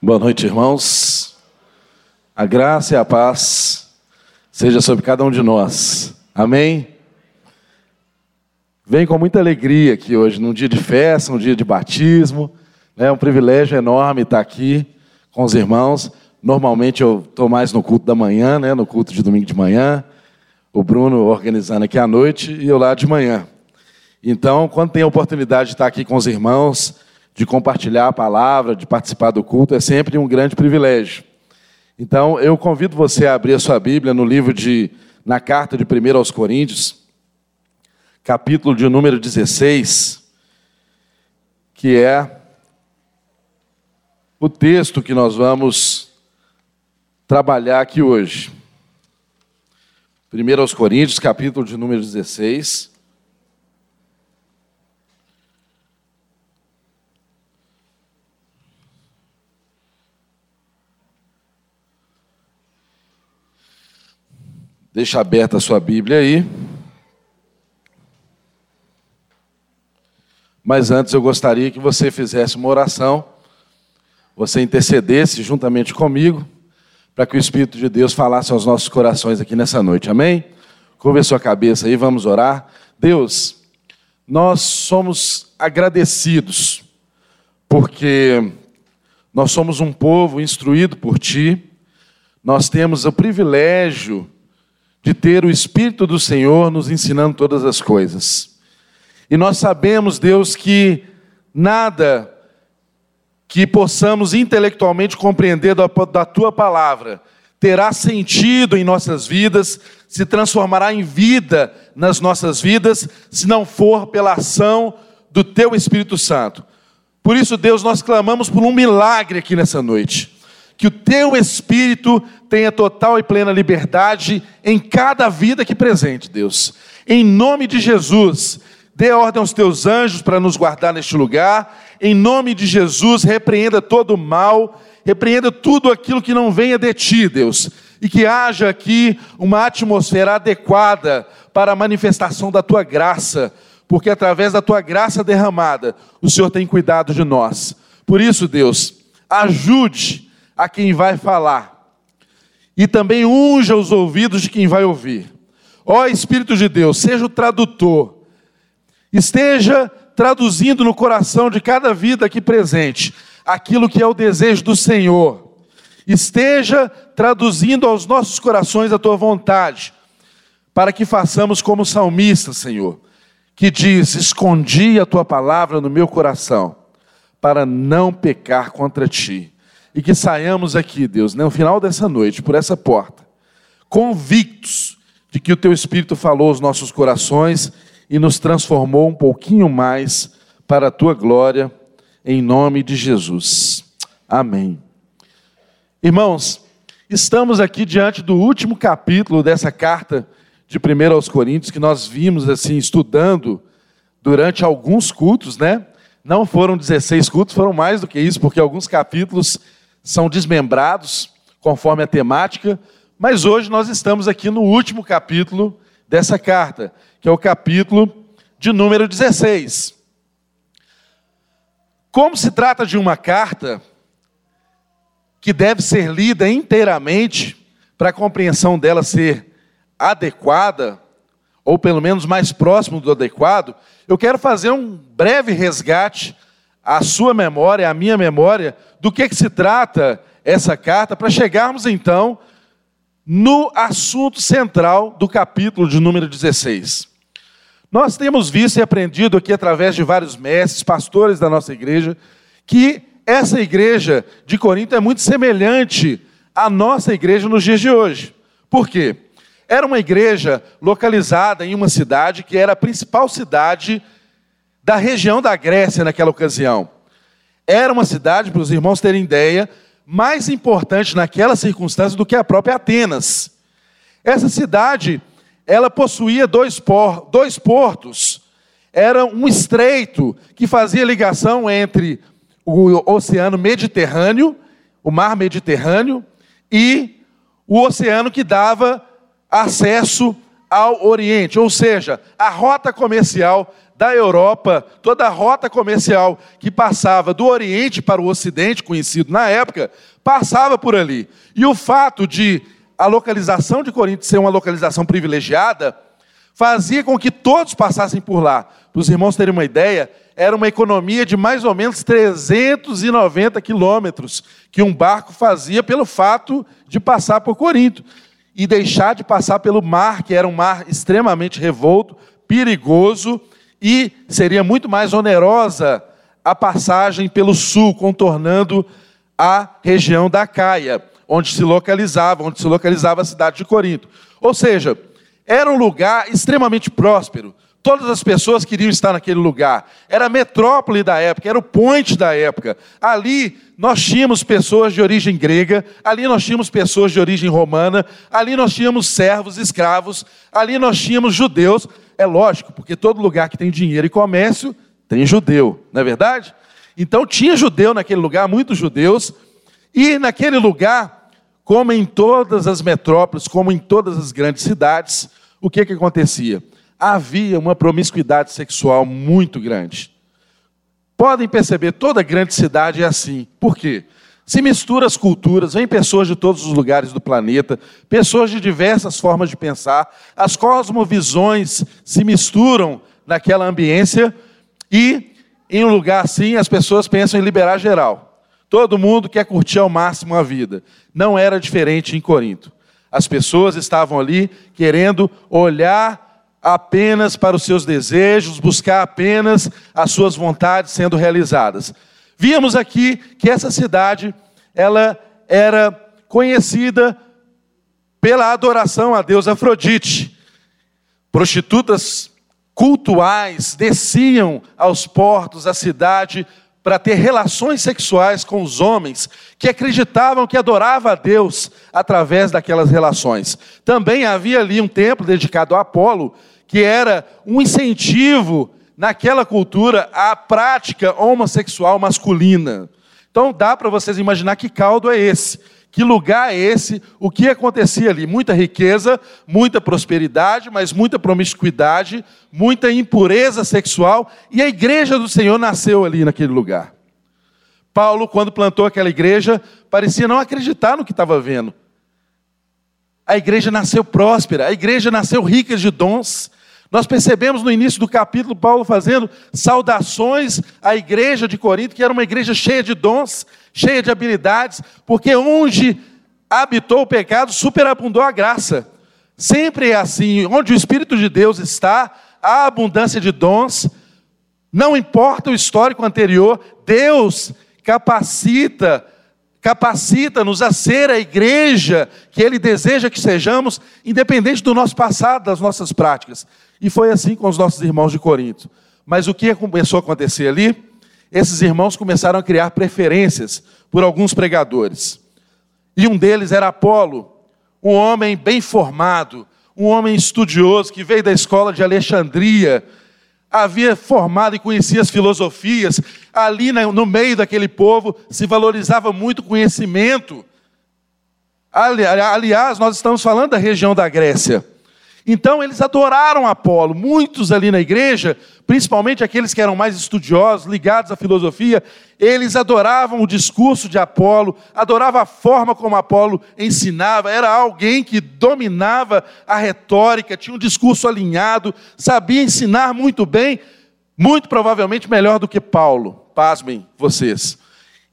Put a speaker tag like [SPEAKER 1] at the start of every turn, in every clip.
[SPEAKER 1] Boa noite, irmãos. A graça e a paz seja sobre cada um de nós. Amém? Venho com muita alegria aqui hoje, num dia de festa, num dia de batismo. É um privilégio enorme estar aqui com os irmãos. Normalmente eu estou mais no culto da manhã, né, no culto de domingo de manhã. O Bruno organizando aqui à noite e eu lá de manhã. Então, quando tem a oportunidade de estar aqui com os irmãos, de compartilhar a palavra, de participar do culto, é sempre um grande privilégio. Então, eu convido você a abrir a sua Bíblia no livro de, na carta de 1 aos Coríntios, capítulo de número 16, que é o texto que nós vamos trabalhar aqui hoje. 1 aos Coríntios, capítulo de número 16. Deixa aberta a sua Bíblia aí. Mas antes eu gostaria que você fizesse uma oração, você intercedesse juntamente comigo, para que o Espírito de Deus falasse aos nossos corações aqui nessa noite. Amém? Curva a sua cabeça aí, vamos orar. Deus, nós somos agradecidos, porque nós somos um povo instruído por Ti, nós temos o privilégio de ter o Espírito do Senhor nos ensinando todas as coisas. E nós sabemos, Deus, que nada que possamos intelectualmente compreender da, da tua palavra terá sentido em nossas vidas, se transformará em vida nas nossas vidas, se não for pela ação do teu Espírito Santo. Por isso, Deus, nós clamamos por um milagre aqui nessa noite que o teu espírito tenha total e plena liberdade em cada vida aqui presente, Deus. Em nome de Jesus, dê ordem aos teus anjos para nos guardar neste lugar. Em nome de Jesus, repreenda todo o mal, repreenda tudo aquilo que não venha de ti, Deus. E que haja aqui uma atmosfera adequada para a manifestação da tua graça, porque através da tua graça derramada, o Senhor tem cuidado de nós. Por isso, Deus, ajude a quem vai falar, e também unja os ouvidos de quem vai ouvir. Ó Espírito de Deus, seja o tradutor, esteja traduzindo no coração de cada vida aqui presente aquilo que é o desejo do Senhor, esteja traduzindo aos nossos corações a tua vontade, para que façamos como o salmista, Senhor, que diz: Escondi a tua palavra no meu coração, para não pecar contra ti e que saiamos aqui, Deus, no final dessa noite, por essa porta, convictos de que o Teu Espírito falou aos nossos corações e nos transformou um pouquinho mais para a Tua glória, em nome de Jesus. Amém. Irmãos, estamos aqui diante do último capítulo dessa carta de 1 aos Coríntios, que nós vimos assim, estudando durante alguns cultos, né? Não foram 16 cultos, foram mais do que isso, porque alguns capítulos são desmembrados conforme a temática, mas hoje nós estamos aqui no último capítulo dessa carta, que é o capítulo de número 16. Como se trata de uma carta que deve ser lida inteiramente para a compreensão dela ser adequada, ou pelo menos mais próximo do adequado, eu quero fazer um breve resgate à sua memória, à minha memória, do que, que se trata essa carta, para chegarmos então no assunto central do capítulo de número 16. Nós temos visto e aprendido aqui através de vários mestres, pastores da nossa igreja, que essa igreja de Corinto é muito semelhante à nossa igreja nos dias de hoje. Por quê? Era uma igreja localizada em uma cidade que era a principal cidade da região da Grécia naquela ocasião era uma cidade, para os irmãos terem ideia, mais importante naquela circunstância do que a própria Atenas. Essa cidade, ela possuía dois, por, dois portos. Era um estreito que fazia ligação entre o Oceano Mediterrâneo, o Mar Mediterrâneo, e o oceano que dava acesso ao Oriente, ou seja, a rota comercial da Europa, toda a rota comercial que passava do Oriente para o Ocidente, conhecido na época, passava por ali. E o fato de a localização de Corinto ser uma localização privilegiada fazia com que todos passassem por lá. Para os irmãos terem uma ideia, era uma economia de mais ou menos 390 quilômetros que um barco fazia pelo fato de passar por Corinto e deixar de passar pelo mar, que era um mar extremamente revolto, perigoso e seria muito mais onerosa a passagem pelo sul, contornando a região da Caia, onde se localizava, onde se localizava a cidade de Corinto. Ou seja, era um lugar extremamente próspero. Todas as pessoas queriam estar naquele lugar. Era a metrópole da época, era o point da época. Ali nós tínhamos pessoas de origem grega, ali nós tínhamos pessoas de origem romana, ali nós tínhamos servos, escravos, ali nós tínhamos judeus. É lógico, porque todo lugar que tem dinheiro e comércio tem judeu, não é verdade? Então tinha judeu naquele lugar, muitos judeus, e naquele lugar, como em todas as metrópoles, como em todas as grandes cidades, o que, que acontecia? Havia uma promiscuidade sexual muito grande. Podem perceber, toda grande cidade é assim. Por quê? Se mistura as culturas, vêm pessoas de todos os lugares do planeta, pessoas de diversas formas de pensar, as cosmovisões se misturam naquela ambiência e, em um lugar assim, as pessoas pensam em liberar geral. Todo mundo quer curtir ao máximo a vida. Não era diferente em Corinto. As pessoas estavam ali querendo olhar apenas para os seus desejos, buscar apenas as suas vontades sendo realizadas. Víamos aqui que essa cidade, ela era conhecida pela adoração a Deus Afrodite. Prostitutas cultuais desciam aos portos da cidade para ter relações sexuais com os homens que acreditavam que adoravam a Deus através daquelas relações. Também havia ali um templo dedicado a Apolo, que era um incentivo naquela cultura a prática homossexual masculina. Então dá para vocês imaginar que caldo é esse, que lugar é esse, o que acontecia ali? Muita riqueza, muita prosperidade, mas muita promiscuidade, muita impureza sexual, e a igreja do Senhor nasceu ali naquele lugar. Paulo, quando plantou aquela igreja, parecia não acreditar no que estava vendo. A igreja nasceu próspera, a igreja nasceu rica de dons, nós percebemos no início do capítulo Paulo fazendo saudações à igreja de Corinto, que era uma igreja cheia de dons, cheia de habilidades, porque onde habitou o pecado, superabundou a graça. Sempre é assim, onde o Espírito de Deus está, há abundância de dons, não importa o histórico anterior, Deus capacita, capacita-nos a ser a igreja que Ele deseja que sejamos, independente do nosso passado, das nossas práticas. E foi assim com os nossos irmãos de Corinto. Mas o que começou a acontecer ali? Esses irmãos começaram a criar preferências por alguns pregadores. E um deles era Apolo, um homem bem formado, um homem estudioso que veio da escola de Alexandria, havia formado e conhecia as filosofias. Ali no meio daquele povo se valorizava muito conhecimento. Aliás, nós estamos falando da região da Grécia. Então eles adoraram Apolo. Muitos ali na igreja, principalmente aqueles que eram mais estudiosos, ligados à filosofia, eles adoravam o discurso de Apolo, adoravam a forma como Apolo ensinava. Era alguém que dominava a retórica, tinha um discurso alinhado, sabia ensinar muito bem, muito provavelmente melhor do que Paulo. Pasmem vocês.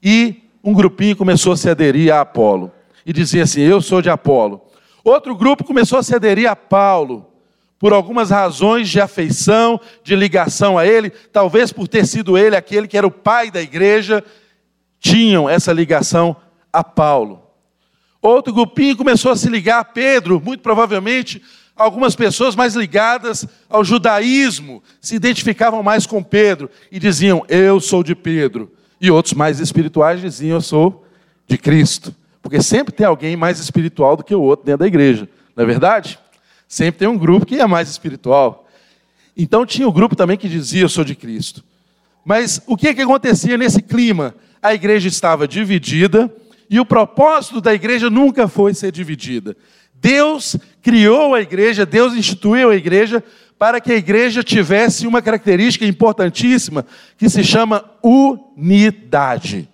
[SPEAKER 1] E um grupinho começou a se aderir a Apolo e dizia assim: Eu sou de Apolo. Outro grupo começou a se aderir a Paulo, por algumas razões de afeição, de ligação a ele, talvez por ter sido ele aquele que era o pai da igreja, tinham essa ligação a Paulo. Outro grupinho começou a se ligar a Pedro, muito provavelmente algumas pessoas mais ligadas ao judaísmo se identificavam mais com Pedro e diziam: Eu sou de Pedro. E outros mais espirituais diziam: Eu sou de Cristo. Porque sempre tem alguém mais espiritual do que o outro dentro da igreja, não é verdade? Sempre tem um grupo que é mais espiritual. Então tinha o um grupo também que dizia: Eu sou de Cristo. Mas o que, que acontecia nesse clima? A igreja estava dividida e o propósito da igreja nunca foi ser dividida. Deus criou a igreja, Deus instituiu a igreja para que a igreja tivesse uma característica importantíssima que se chama unidade.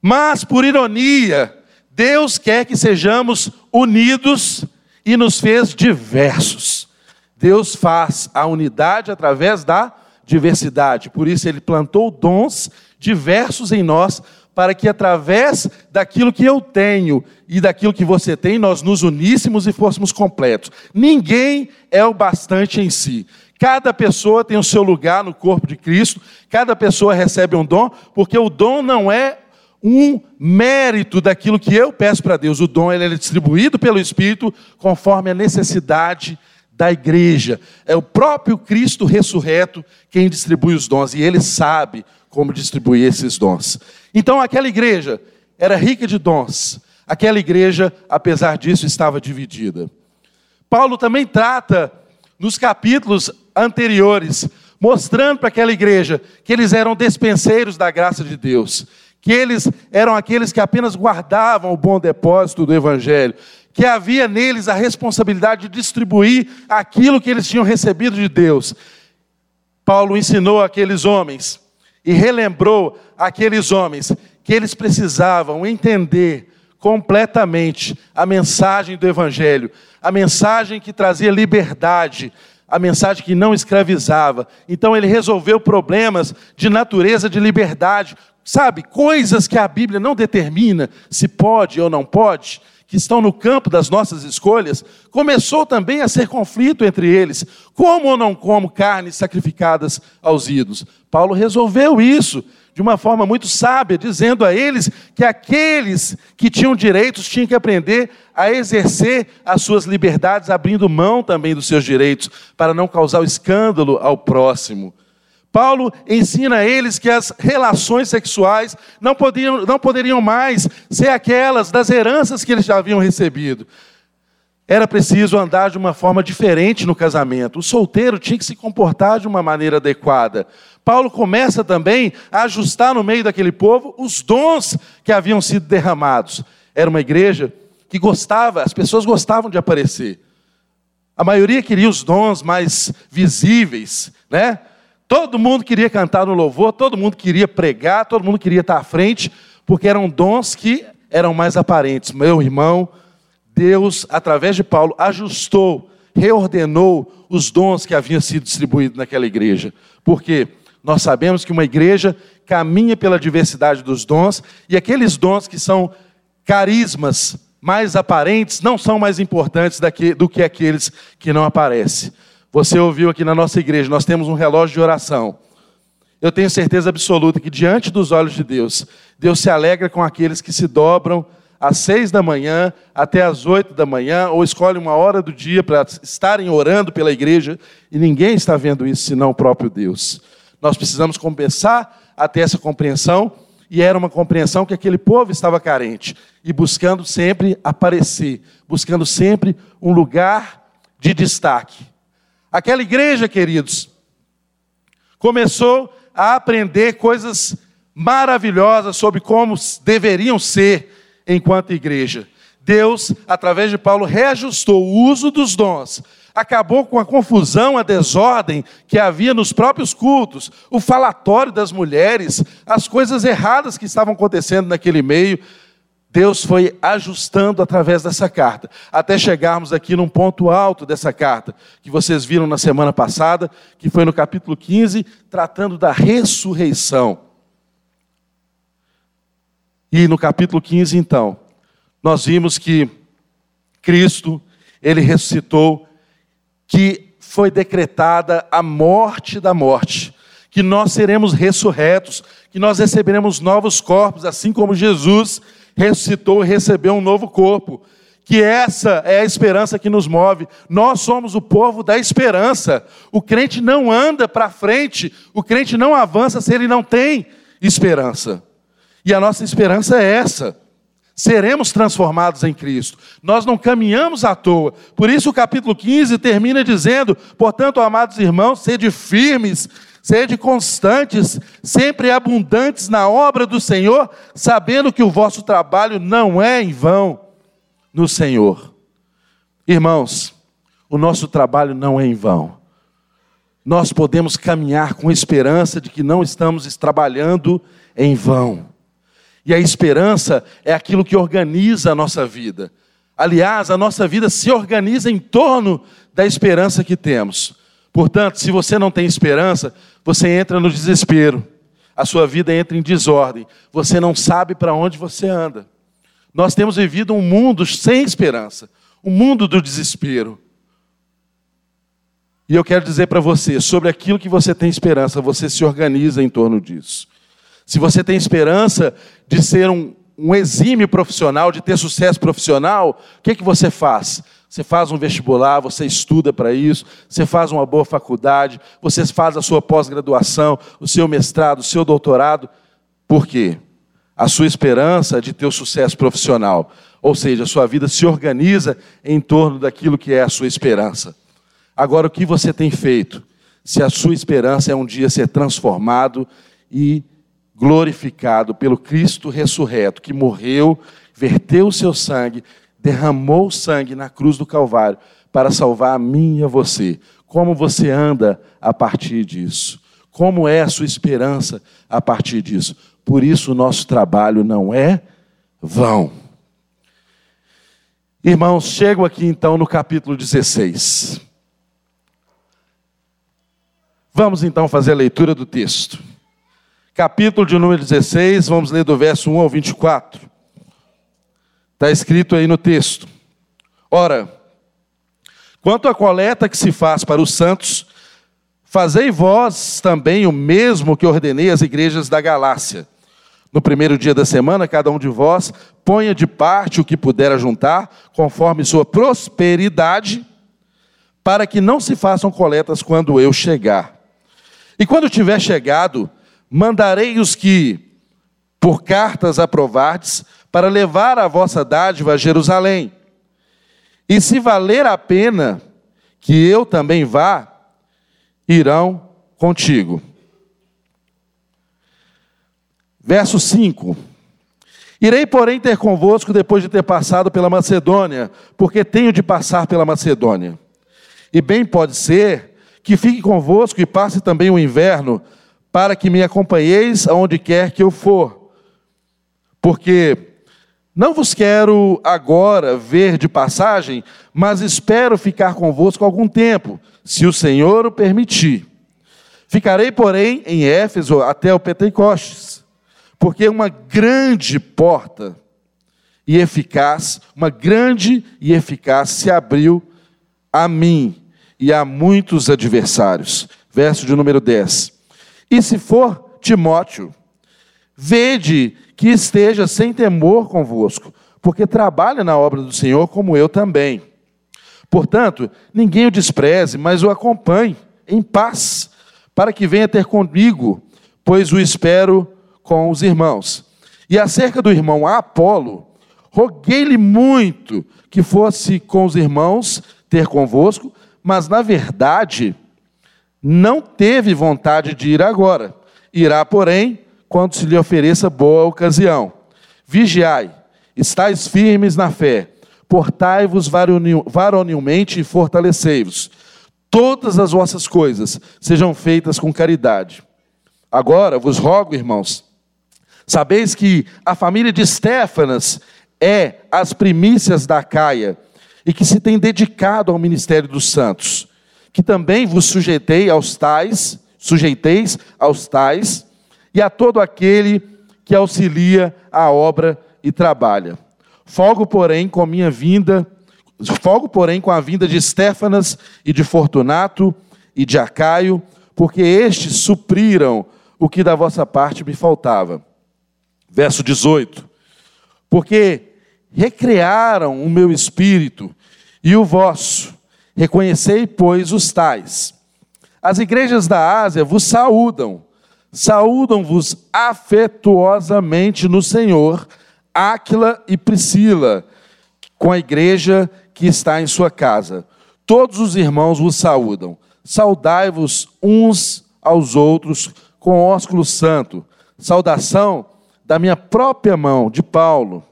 [SPEAKER 1] Mas, por ironia, Deus quer que sejamos unidos e nos fez diversos. Deus faz a unidade através da diversidade. Por isso, Ele plantou dons diversos em nós, para que através daquilo que eu tenho e daquilo que você tem, nós nos uníssemos e fôssemos completos. Ninguém é o bastante em si. Cada pessoa tem o seu lugar no corpo de Cristo, cada pessoa recebe um dom, porque o dom não é um mérito daquilo que eu peço para Deus. O dom ele é distribuído pelo Espírito conforme a necessidade da igreja. É o próprio Cristo ressurreto quem distribui os dons e ele sabe como distribuir esses dons. Então aquela igreja era rica de dons. Aquela igreja, apesar disso, estava dividida. Paulo também trata nos capítulos anteriores, mostrando para aquela igreja que eles eram despenseiros da graça de Deus, que eles eram aqueles que apenas guardavam o bom depósito do Evangelho, que havia neles a responsabilidade de distribuir aquilo que eles tinham recebido de Deus. Paulo ensinou aqueles homens e relembrou aqueles homens que eles precisavam entender completamente a mensagem do Evangelho, a mensagem que trazia liberdade, a mensagem que não escravizava. Então ele resolveu problemas de natureza de liberdade, sabe, coisas que a Bíblia não determina se pode ou não pode, que estão no campo das nossas escolhas, começou também a ser conflito entre eles. Como ou não como carnes sacrificadas aos ídolos? Paulo resolveu isso de uma forma muito sábia, dizendo a eles que aqueles que tinham direitos tinham que aprender a exercer as suas liberdades, abrindo mão também dos seus direitos, para não causar escândalo ao próximo. Paulo ensina a eles que as relações sexuais não, podiam, não poderiam mais ser aquelas das heranças que eles já haviam recebido. Era preciso andar de uma forma diferente no casamento. O solteiro tinha que se comportar de uma maneira adequada. Paulo começa também a ajustar no meio daquele povo os dons que haviam sido derramados. Era uma igreja que gostava, as pessoas gostavam de aparecer. A maioria queria os dons mais visíveis, né? Todo mundo queria cantar no louvor, todo mundo queria pregar, todo mundo queria estar à frente, porque eram dons que eram mais aparentes. Meu irmão, Deus, através de Paulo, ajustou, reordenou os dons que haviam sido distribuídos naquela igreja. Porque nós sabemos que uma igreja caminha pela diversidade dos dons, e aqueles dons que são carismas mais aparentes não são mais importantes do que aqueles que não aparecem. Você ouviu aqui na nossa igreja, nós temos um relógio de oração. Eu tenho certeza absoluta que diante dos olhos de Deus, Deus se alegra com aqueles que se dobram às seis da manhã até às oito da manhã, ou escolhem uma hora do dia para estarem orando pela igreja, e ninguém está vendo isso senão o próprio Deus. Nós precisamos começar a ter essa compreensão, e era uma compreensão que aquele povo estava carente, e buscando sempre aparecer, buscando sempre um lugar de destaque. Aquela igreja, queridos, começou a aprender coisas maravilhosas sobre como deveriam ser enquanto igreja. Deus, através de Paulo, reajustou o uso dos dons, acabou com a confusão, a desordem que havia nos próprios cultos, o falatório das mulheres, as coisas erradas que estavam acontecendo naquele meio. Deus foi ajustando através dessa carta, até chegarmos aqui num ponto alto dessa carta, que vocês viram na semana passada, que foi no capítulo 15, tratando da ressurreição. E no capítulo 15, então, nós vimos que Cristo, ele ressuscitou, que foi decretada a morte da morte, que nós seremos ressurretos, que nós receberemos novos corpos, assim como Jesus e recebeu um novo corpo. Que essa é a esperança que nos move. Nós somos o povo da esperança. O crente não anda para frente, o crente não avança se ele não tem esperança. E a nossa esperança é essa. Seremos transformados em Cristo. Nós não caminhamos à toa. Por isso o capítulo 15 termina dizendo: "Portanto, amados irmãos, sede firmes, Sede constantes, sempre abundantes na obra do Senhor, sabendo que o vosso trabalho não é em vão no Senhor. Irmãos, o nosso trabalho não é em vão. nós podemos caminhar com esperança de que não estamos trabalhando em vão. E a esperança é aquilo que organiza a nossa vida. Aliás, a nossa vida se organiza em torno da esperança que temos. Portanto, se você não tem esperança, você entra no desespero. A sua vida entra em desordem. Você não sabe para onde você anda. Nós temos vivido um mundo sem esperança, um mundo do desespero. E eu quero dizer para você, sobre aquilo que você tem esperança, você se organiza em torno disso. Se você tem esperança de ser um, um exímio profissional, de ter sucesso profissional, o que, é que você faz? Você faz um vestibular, você estuda para isso, você faz uma boa faculdade, você faz a sua pós-graduação, o seu mestrado, o seu doutorado. Por quê? A sua esperança de ter o sucesso profissional. Ou seja, a sua vida se organiza em torno daquilo que é a sua esperança. Agora, o que você tem feito? Se a sua esperança é um dia ser transformado e glorificado pelo Cristo ressurreto, que morreu, verteu o seu sangue, derramou sangue na cruz do Calvário para salvar a mim e a você. Como você anda a partir disso? Como é a sua esperança a partir disso? Por isso, o nosso trabalho não é vão. Irmãos, chego aqui então no capítulo 16. Vamos então fazer a leitura do texto. Capítulo de número 16, vamos ler do verso 1 ao 24. Está escrito aí no texto. Ora, quanto à coleta que se faz para os santos, fazei vós também o mesmo que ordenei às igrejas da Galácia. No primeiro dia da semana, cada um de vós ponha de parte o que puder juntar, conforme sua prosperidade, para que não se façam coletas quando eu chegar. E quando tiver chegado, mandarei os que, por cartas aprovardes, para levar a vossa dádiva a Jerusalém. E se valer a pena que eu também vá, irão contigo. Verso 5. Irei, porém, ter convosco depois de ter passado pela Macedônia, porque tenho de passar pela Macedônia. E bem pode ser que fique convosco e passe também o inverno, para que me acompanheis aonde quer que eu for. Porque não vos quero agora ver de passagem, mas espero ficar convosco algum tempo, se o Senhor o permitir. Ficarei, porém, em Éfeso até o Pentecostes, porque uma grande porta e eficaz, uma grande e eficaz se abriu a mim e há muitos adversários. Verso de número 10. E se for Timóteo, vede que esteja sem temor convosco, porque trabalha na obra do Senhor como eu também. Portanto, ninguém o despreze, mas o acompanhe em paz, para que venha ter comigo, pois o espero com os irmãos. E acerca do irmão Apolo, roguei-lhe muito que fosse com os irmãos ter convosco, mas na verdade não teve vontade de ir agora. Irá, porém, quando se lhe ofereça boa ocasião. Vigiai, estáis firmes na fé, portai-vos varonilmente e fortalecei-vos. Todas as vossas coisas sejam feitas com caridade. Agora vos rogo, irmãos, sabeis que a família de Stefanas é as primícias da Caia e que se tem dedicado ao ministério dos santos, que também vos sujeitei aos tais, sujeiteis aos tais, e a todo aquele que auxilia a obra e trabalha. Folgo, porém, com minha vinda, folgo, porém, com a vinda de Estéfanas e de Fortunato e de Acaio, porque estes supriram o que da vossa parte me faltava. Verso 18. Porque recrearam o meu espírito e o vosso. Reconhecei, pois, os tais. As igrejas da Ásia vos saúdam, saúdam-vos afetuosamente no Senhor, Áquila e Priscila, com a igreja que está em sua casa. Todos os irmãos vos saúdam. Saudai-vos uns aos outros com ósculo santo. Saudação da minha própria mão, de Paulo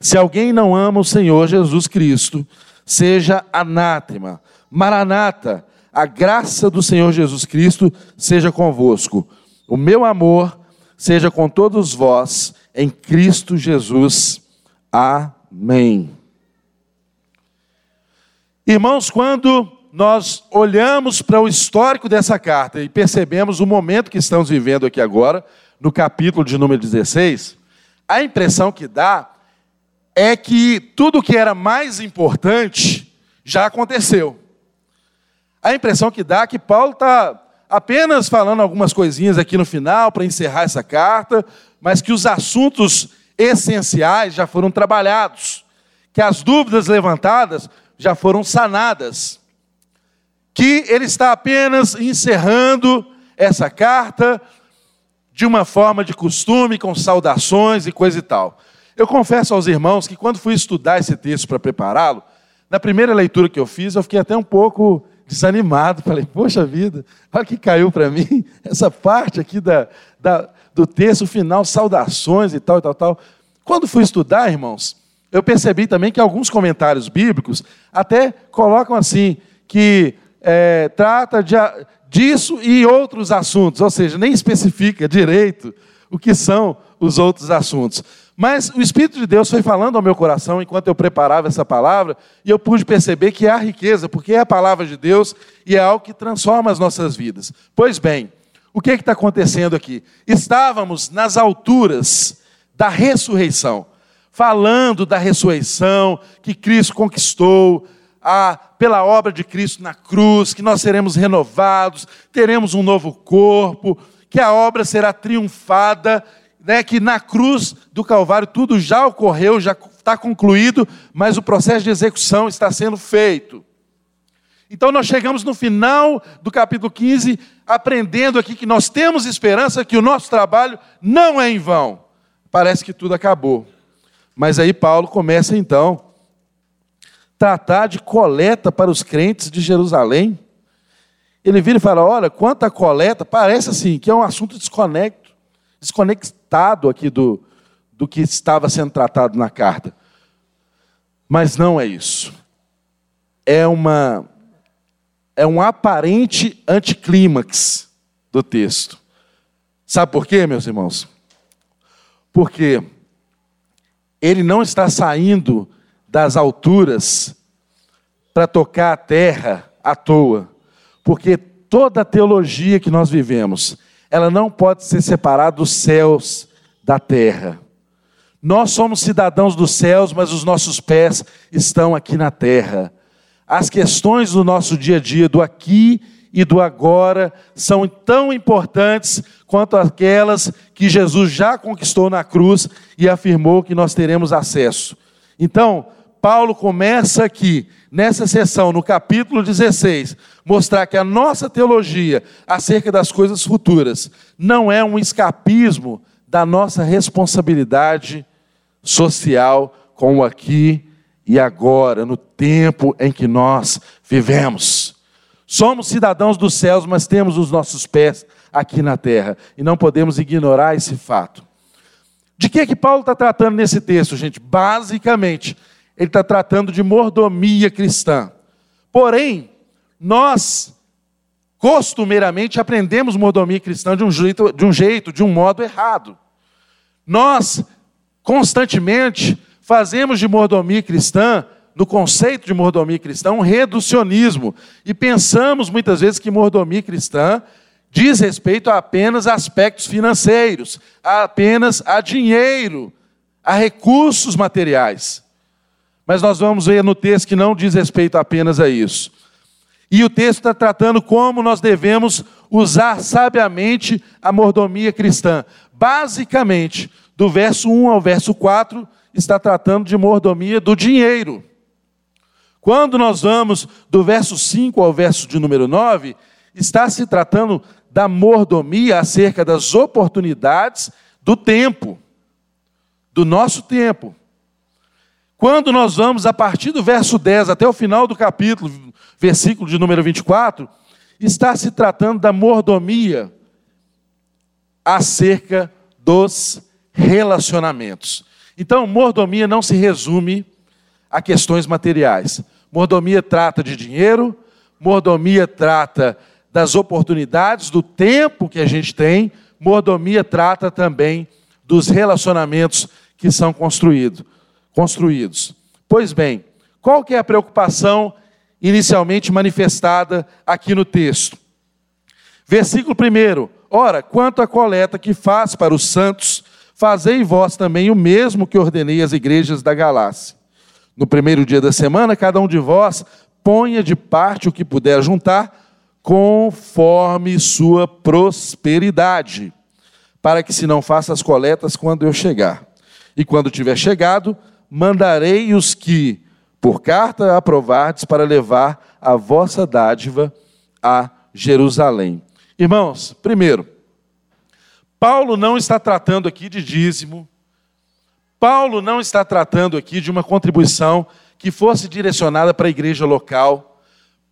[SPEAKER 1] se alguém não ama o Senhor Jesus Cristo, seja anátema. Maranata, A graça do Senhor Jesus Cristo seja convosco. O meu amor seja com todos vós em Cristo Jesus. Amém. Irmãos, quando nós olhamos para o histórico dessa carta e percebemos o momento que estamos vivendo aqui agora, no capítulo de número 16, a impressão que dá é que tudo que era mais importante já aconteceu. A impressão que dá é que Paulo está apenas falando algumas coisinhas aqui no final para encerrar essa carta, mas que os assuntos essenciais já foram trabalhados, que as dúvidas levantadas já foram sanadas, que ele está apenas encerrando essa carta de uma forma de costume, com saudações e coisa e tal. Eu confesso aos irmãos que quando fui estudar esse texto para prepará-lo, na primeira leitura que eu fiz, eu fiquei até um pouco desanimado. Falei, poxa vida, olha que caiu para mim essa parte aqui da, da, do texto final, saudações e tal e tal, tal. Quando fui estudar, irmãos, eu percebi também que alguns comentários bíblicos até colocam assim, que é, trata de, disso e outros assuntos, ou seja, nem especifica direito o que são os outros assuntos. Mas o Espírito de Deus foi falando ao meu coração enquanto eu preparava essa palavra, e eu pude perceber que há riqueza, porque é a palavra de Deus e é algo que transforma as nossas vidas. Pois bem, o que é está acontecendo aqui? Estávamos nas alturas da ressurreição, falando da ressurreição que Cristo conquistou, a, pela obra de Cristo na cruz, que nós seremos renovados, teremos um novo corpo, que a obra será triunfada, né, que na cruz do Calvário tudo já ocorreu, já está concluído, mas o processo de execução está sendo feito. Então nós chegamos no final do capítulo 15, aprendendo aqui que nós temos esperança que o nosso trabalho não é em vão. Parece que tudo acabou. Mas aí Paulo começa então tratar de coleta para os crentes de Jerusalém. Ele vira e fala: Olha, quanta coleta, parece assim, que é um assunto desconecto, desconectado aqui do, do que estava sendo tratado na carta. Mas não é isso. É uma é um aparente anticlímax do texto. Sabe por quê, meus irmãos? Porque ele não está saindo das alturas para tocar a terra à toa, porque toda a teologia que nós vivemos, ela não pode ser separada dos céus da terra. Nós somos cidadãos dos céus, mas os nossos pés estão aqui na terra. As questões do nosso dia a dia, do aqui e do agora, são tão importantes quanto aquelas que Jesus já conquistou na cruz e afirmou que nós teremos acesso. Então, Paulo começa aqui, nessa sessão, no capítulo 16, mostrar que a nossa teologia acerca das coisas futuras não é um escapismo da nossa responsabilidade social com o aqui e agora, no tempo em que nós vivemos. Somos cidadãos dos céus, mas temos os nossos pés aqui na terra e não podemos ignorar esse fato. De que é que Paulo está tratando nesse texto, gente? Basicamente, ele está tratando de mordomia cristã. Porém, nós costumeiramente aprendemos mordomia cristã de um jeito, de um, jeito, de um modo errado. Nós constantemente fazemos de mordomia cristã, no conceito de mordomia cristã, um reducionismo. E pensamos muitas vezes que mordomia cristã diz respeito a apenas aspectos financeiros, a apenas a dinheiro, a recursos materiais. Mas nós vamos ver no texto que não diz respeito apenas a isso. E o texto está tratando como nós devemos usar sabiamente a mordomia cristã. Basicamente, do verso 1 ao verso 4, está tratando de mordomia do dinheiro. Quando nós vamos do verso 5 ao verso de número 9, está se tratando da mordomia acerca das oportunidades do tempo, do nosso tempo. Quando nós vamos a partir do verso 10 até o final do capítulo, versículo de número 24, está se tratando da mordomia acerca dos relacionamentos. Então, mordomia não se resume a questões materiais. Mordomia trata de dinheiro, mordomia trata das oportunidades, do tempo que a gente tem, mordomia trata também dos relacionamentos que são construídos. Construídos. Pois bem, qual que é a preocupação inicialmente manifestada aqui no texto? Versículo 1. Ora, quanto à coleta que faz para os santos, fazei vós também o mesmo que ordenei às igrejas da Galácia. No primeiro dia da semana, cada um de vós ponha de parte o que puder juntar, conforme sua prosperidade, para que se não faça as coletas quando eu chegar. E quando tiver chegado, mandarei os que, por carta, aprovardes para levar a vossa dádiva a Jerusalém. Irmãos, primeiro, Paulo não está tratando aqui de dízimo, Paulo não está tratando aqui de uma contribuição que fosse direcionada para a igreja local.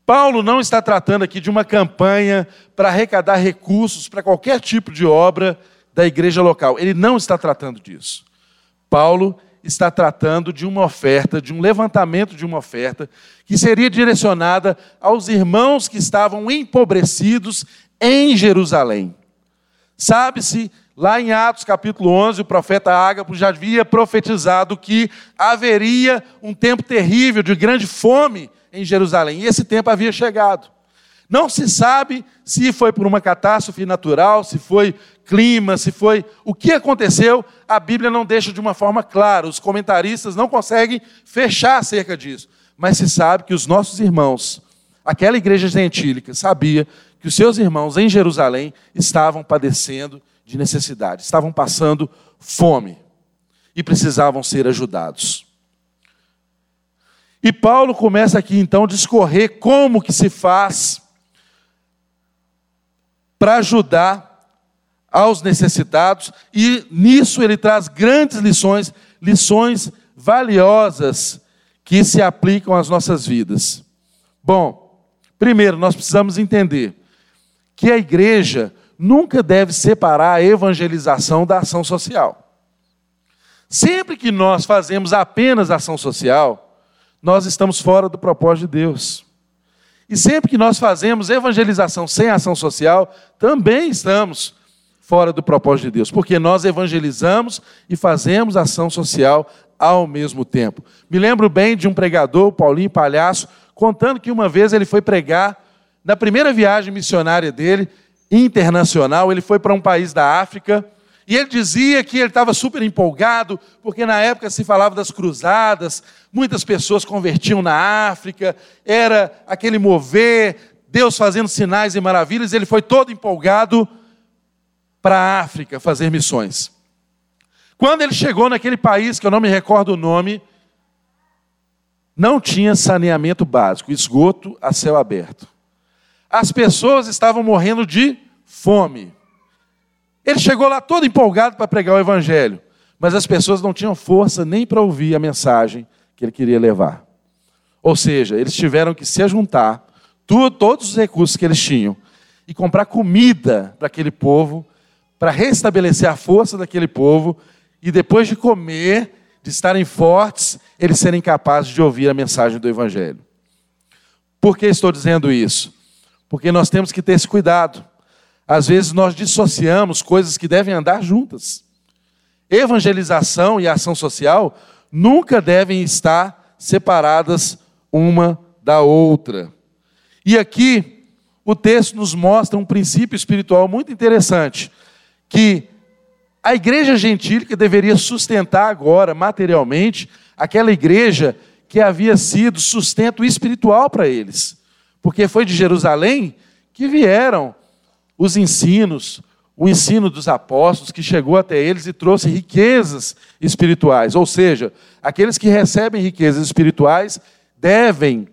[SPEAKER 1] Paulo não está tratando aqui de uma campanha para arrecadar recursos para qualquer tipo de obra da igreja local. Ele não está tratando disso. Paulo está tratando de uma oferta, de um levantamento de uma oferta, que seria direcionada aos irmãos que estavam empobrecidos em Jerusalém. Sabe-se, lá em Atos capítulo 11, o profeta Ágapo já havia profetizado que haveria um tempo terrível de grande fome em Jerusalém, e esse tempo havia chegado. Não se sabe se foi por uma catástrofe natural, se foi clima, se foi. O que aconteceu, a Bíblia não deixa de uma forma clara. Os comentaristas não conseguem fechar acerca disso. Mas se sabe que os nossos irmãos, aquela igreja gentílica, sabia que os seus irmãos em Jerusalém estavam padecendo de necessidade, estavam passando fome e precisavam ser ajudados. E Paulo começa aqui então a discorrer como que se faz para ajudar aos necessitados, e nisso ele traz grandes lições, lições valiosas que se aplicam às nossas vidas. Bom, primeiro nós precisamos entender que a igreja nunca deve separar a evangelização da ação social. Sempre que nós fazemos apenas ação social, nós estamos fora do propósito de Deus. E sempre que nós fazemos evangelização sem ação social, também estamos fora do propósito de Deus, porque nós evangelizamos e fazemos ação social ao mesmo tempo. Me lembro bem de um pregador, Paulinho Palhaço, contando que uma vez ele foi pregar na primeira viagem missionária dele, internacional, ele foi para um país da África, e ele dizia que ele estava super empolgado, porque na época se falava das cruzadas, muitas pessoas convertiam na África, era aquele mover, Deus fazendo sinais e maravilhas, ele foi todo empolgado para a África fazer missões. Quando ele chegou naquele país, que eu não me recordo o nome, não tinha saneamento básico, esgoto a céu aberto. As pessoas estavam morrendo de fome. Ele chegou lá todo empolgado para pregar o evangelho, mas as pessoas não tinham força nem para ouvir a mensagem que ele queria levar. Ou seja, eles tiveram que se juntar, todos os recursos que eles tinham, e comprar comida para aquele povo, para restabelecer a força daquele povo, e depois de comer, de estarem fortes, eles serem capazes de ouvir a mensagem do Evangelho. Por que estou dizendo isso? Porque nós temos que ter esse cuidado. Às vezes nós dissociamos coisas que devem andar juntas. Evangelização e ação social nunca devem estar separadas uma da outra. E aqui o texto nos mostra um princípio espiritual muito interessante, que a igreja gentílica deveria sustentar agora materialmente aquela igreja que havia sido sustento espiritual para eles. Porque foi de Jerusalém que vieram os ensinos, o ensino dos apóstolos que chegou até eles e trouxe riquezas espirituais. Ou seja, aqueles que recebem riquezas espirituais devem,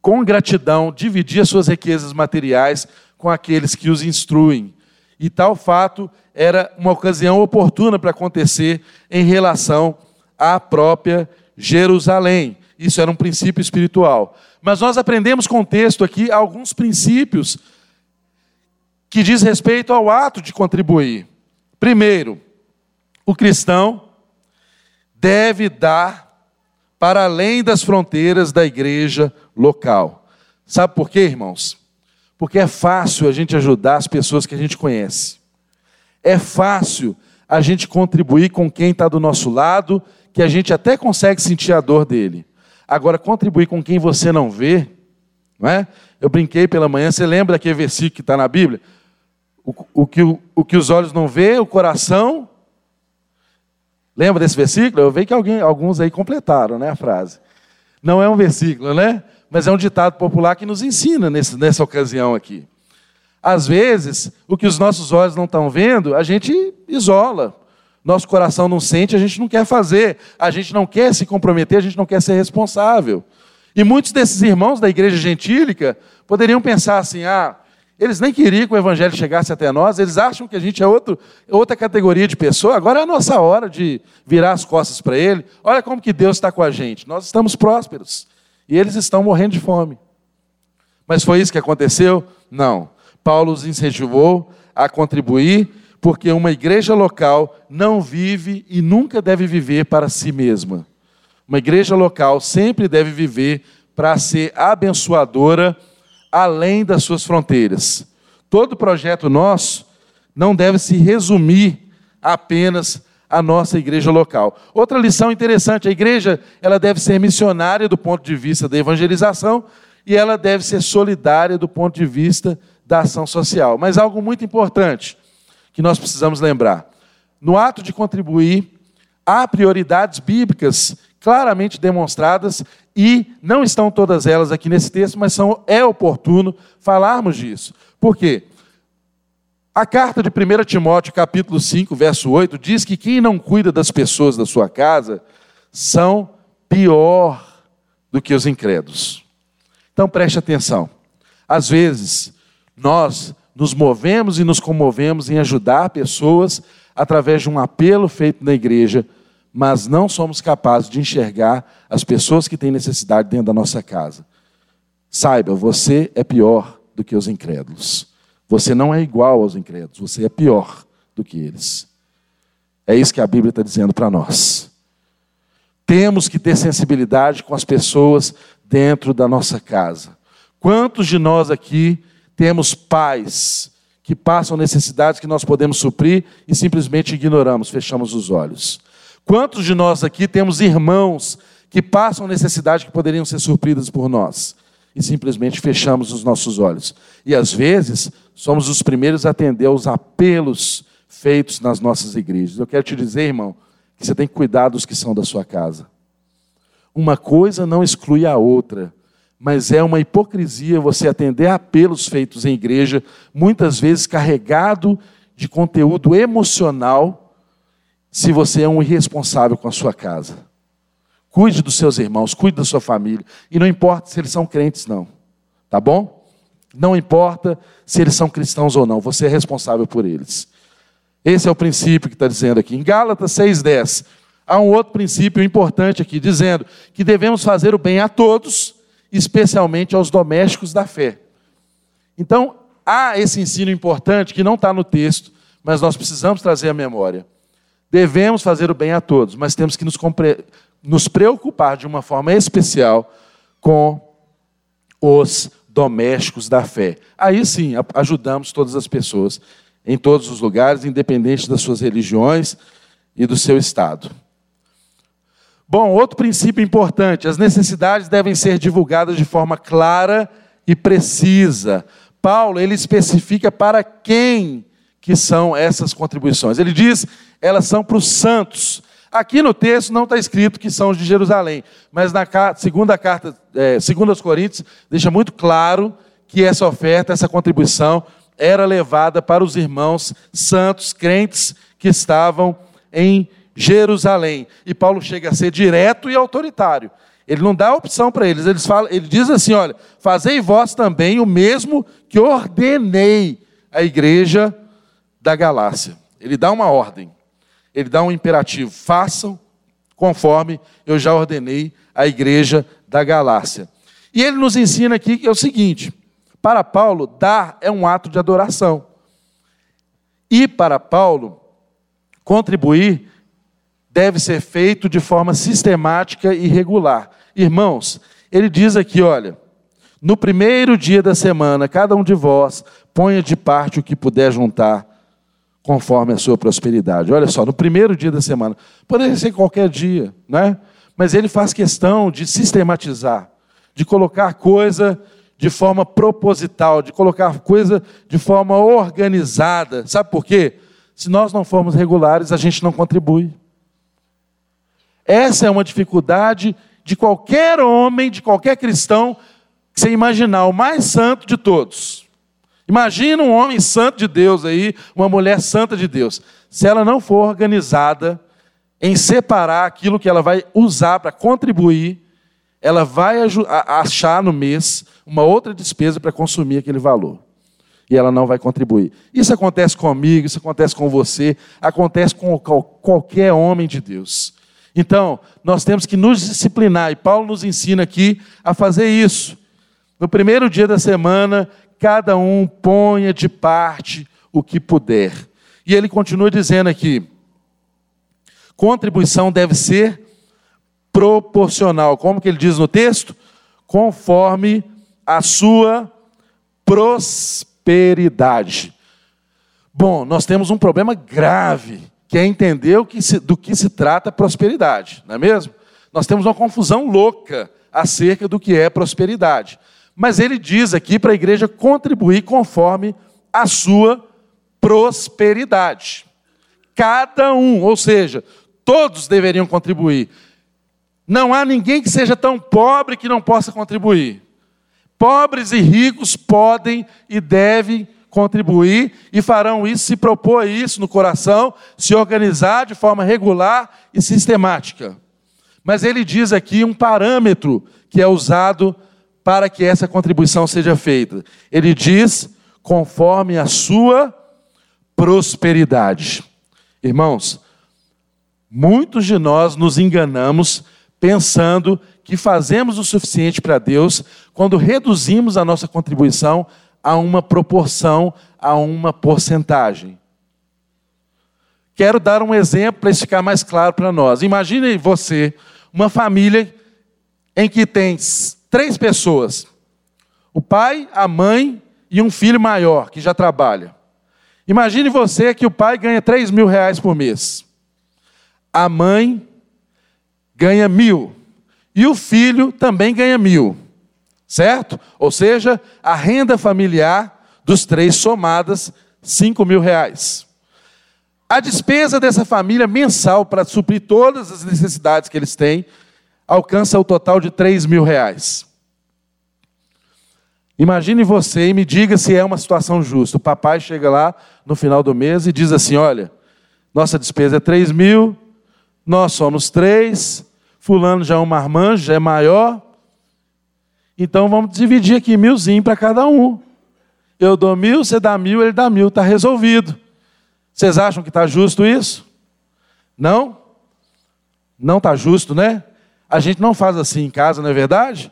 [SPEAKER 1] com gratidão, dividir as suas riquezas materiais com aqueles que os instruem. E tal fato era uma ocasião oportuna para acontecer em relação à própria Jerusalém. Isso era um princípio espiritual. Mas nós aprendemos com o texto aqui alguns princípios que diz respeito ao ato de contribuir. Primeiro, o cristão deve dar para além das fronteiras da igreja local. Sabe por quê, irmãos? Porque é fácil a gente ajudar as pessoas que a gente conhece. É fácil a gente contribuir com quem está do nosso lado, que a gente até consegue sentir a dor dele. Agora, contribuir com quem você não vê, não é? Eu brinquei pela manhã, você lembra daquele versículo que está na Bíblia? O, que, o que os olhos não vê, o coração. Lembra desse versículo? Eu vejo que alguém, alguns aí completaram né, a frase. Não é um versículo, né? Mas é um ditado popular que nos ensina nesse, nessa ocasião aqui. Às vezes, o que os nossos olhos não estão vendo, a gente isola. Nosso coração não sente, a gente não quer fazer, a gente não quer se comprometer, a gente não quer ser responsável. E muitos desses irmãos da igreja gentílica poderiam pensar assim: ah, eles nem queriam que o evangelho chegasse até nós, eles acham que a gente é outro, outra categoria de pessoa, agora é a nossa hora de virar as costas para ele. Olha como que Deus está com a gente, nós estamos prósperos e eles estão morrendo de fome. Mas foi isso que aconteceu? Não. Paulo os incentivou a contribuir, porque uma igreja local não vive e nunca deve viver para si mesma. Uma igreja local sempre deve viver para ser abençoadora além das suas fronteiras. Todo projeto nosso não deve se resumir apenas à nossa igreja local. Outra lição interessante, a igreja, ela deve ser missionária do ponto de vista da evangelização e ela deve ser solidária do ponto de vista da ação social. Mas algo muito importante que nós precisamos lembrar: no ato de contribuir, há prioridades bíblicas claramente demonstradas e não estão todas elas aqui nesse texto, mas são, é oportuno falarmos disso. Por quê? A carta de 1 Timóteo, capítulo 5, verso 8, diz que quem não cuida das pessoas da sua casa são pior do que os incrédulos. Então preste atenção. Às vezes, nós nos movemos e nos comovemos em ajudar pessoas através de um apelo feito na igreja, mas não somos capazes de enxergar as pessoas que têm necessidade dentro da nossa casa. Saiba, você é pior do que os incrédulos. Você não é igual aos incrédulos, você é pior do que eles. É isso que a Bíblia está dizendo para nós. Temos que ter sensibilidade com as pessoas dentro da nossa casa. Quantos de nós aqui temos pais que passam necessidades que nós podemos suprir e simplesmente ignoramos, fechamos os olhos. Quantos de nós aqui temos irmãos que passam necessidades que poderiam ser supridas por nós e simplesmente fechamos os nossos olhos? E às vezes somos os primeiros a atender aos apelos feitos nas nossas igrejas. Eu quero te dizer, irmão, que você tem que cuidar dos que são da sua casa. Uma coisa não exclui a outra mas é uma hipocrisia você atender a apelos feitos em igreja, muitas vezes carregado de conteúdo emocional, se você é um irresponsável com a sua casa. Cuide dos seus irmãos, cuide da sua família, e não importa se eles são crentes, não, tá bom? Não importa se eles são cristãos ou não, você é responsável por eles. Esse é o princípio que está dizendo aqui. Em Gálatas 6,10, há um outro princípio importante aqui, dizendo que devemos fazer o bem a todos especialmente aos domésticos da fé. Então, há esse ensino importante que não está no texto, mas nós precisamos trazer à memória. Devemos fazer o bem a todos, mas temos que nos, nos preocupar de uma forma especial com os domésticos da fé. Aí sim, ajudamos todas as pessoas, em todos os lugares, independente das suas religiões e do seu estado. Bom, outro princípio importante: as necessidades devem ser divulgadas de forma clara e precisa. Paulo, ele especifica para quem que são essas contribuições. Ele diz, elas são para os santos. Aqui no texto não está escrito que são os de Jerusalém, mas na segunda carta, é, segunda aos Coríntios, deixa muito claro que essa oferta, essa contribuição, era levada para os irmãos santos, crentes que estavam em Jerusalém. E Paulo chega a ser direto e autoritário. Ele não dá opção para eles. Ele, fala, ele diz assim: olha, fazei vós também o mesmo que ordenei à igreja da Galácia. Ele dá uma ordem, ele dá um imperativo: façam conforme eu já ordenei à igreja da Galácia. E ele nos ensina aqui que é o seguinte: para Paulo, dar é um ato de adoração. E para Paulo, contribuir deve ser feito de forma sistemática e regular. Irmãos, ele diz aqui, olha, No primeiro dia da semana, cada um de vós ponha de parte o que puder juntar, conforme a sua prosperidade. Olha só, no primeiro dia da semana, poderia ser qualquer dia, né? Mas ele faz questão de sistematizar, de colocar coisa de forma proposital, de colocar coisa de forma organizada. Sabe por quê? Se nós não formos regulares, a gente não contribui. Essa é uma dificuldade de qualquer homem, de qualquer cristão, que você imaginar, o mais santo de todos. Imagina um homem santo de Deus aí, uma mulher santa de Deus. Se ela não for organizada em separar aquilo que ela vai usar para contribuir, ela vai achar no mês uma outra despesa para consumir aquele valor. E ela não vai contribuir. Isso acontece comigo, isso acontece com você, acontece com qualquer homem de Deus. Então, nós temos que nos disciplinar, e Paulo nos ensina aqui a fazer isso. No primeiro dia da semana, cada um ponha de parte o que puder. E ele continua dizendo aqui: contribuição deve ser proporcional. Como que ele diz no texto? Conforme a sua prosperidade. Bom, nós temos um problema grave, que é entender que se, do que se trata prosperidade, não é mesmo? Nós temos uma confusão louca acerca do que é prosperidade. Mas ele diz aqui para a igreja contribuir conforme a sua prosperidade. Cada um, ou seja, todos deveriam contribuir. Não há ninguém que seja tão pobre que não possa contribuir. Pobres e ricos podem e devem contribuir e farão isso se propor isso no coração, se organizar de forma regular e sistemática. Mas ele diz aqui um parâmetro que é usado para que essa contribuição seja feita. Ele diz conforme a sua prosperidade. Irmãos, muitos de nós nos enganamos pensando que fazemos o suficiente para Deus quando reduzimos a nossa contribuição a uma proporção, a uma porcentagem. Quero dar um exemplo para ficar mais claro para nós. Imagine você, uma família em que tem três pessoas: o pai, a mãe e um filho maior que já trabalha. Imagine você que o pai ganha 3 mil reais por mês. A mãe ganha mil. E o filho também ganha mil. Certo? Ou seja, a renda familiar dos três somadas, cinco mil reais. A despesa dessa família mensal para suprir todas as necessidades que eles têm alcança o total de três mil reais. Imagine você e me diga se é uma situação justa. O papai chega lá no final do mês e diz assim: olha, nossa despesa é 3 mil, nós somos três, fulano já é um marmanjo, já é maior. Então vamos dividir aqui milzinho para cada um. Eu dou mil, você dá mil, ele dá mil, está resolvido. Vocês acham que está justo isso? Não? Não está justo, né? A gente não faz assim em casa, não é verdade?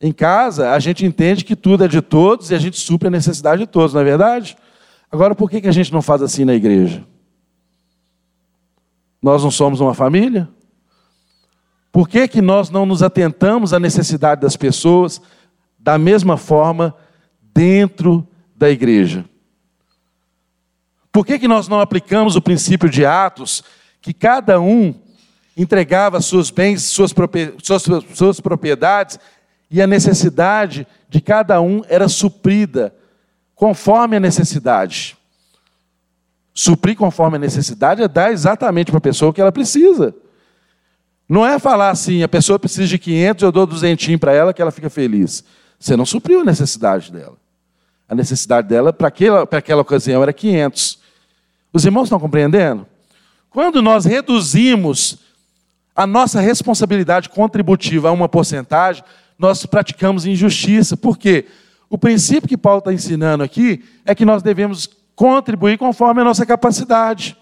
[SPEAKER 1] Em casa, a gente entende que tudo é de todos e a gente supre a necessidade de todos, não é verdade? Agora, por que a gente não faz assim na igreja? Nós não somos uma família? Por que, que nós não nos atentamos à necessidade das pessoas da mesma forma dentro da igreja? Por que, que nós não aplicamos o princípio de Atos, que cada um entregava seus bens, suas, suas, propriedades, e a necessidade de cada um era suprida conforme a necessidade? Suprir conforme a necessidade é dar exatamente para a pessoa o que ela precisa. Não é falar assim, a pessoa precisa de 500, eu dou 200 para ela que ela fica feliz. Você não supriu a necessidade dela. A necessidade dela para aquela, para aquela ocasião era 500. Os irmãos estão compreendendo? Quando nós reduzimos a nossa responsabilidade contributiva a uma porcentagem, nós praticamos injustiça. Por quê? O princípio que Paulo está ensinando aqui é que nós devemos contribuir conforme a nossa capacidade.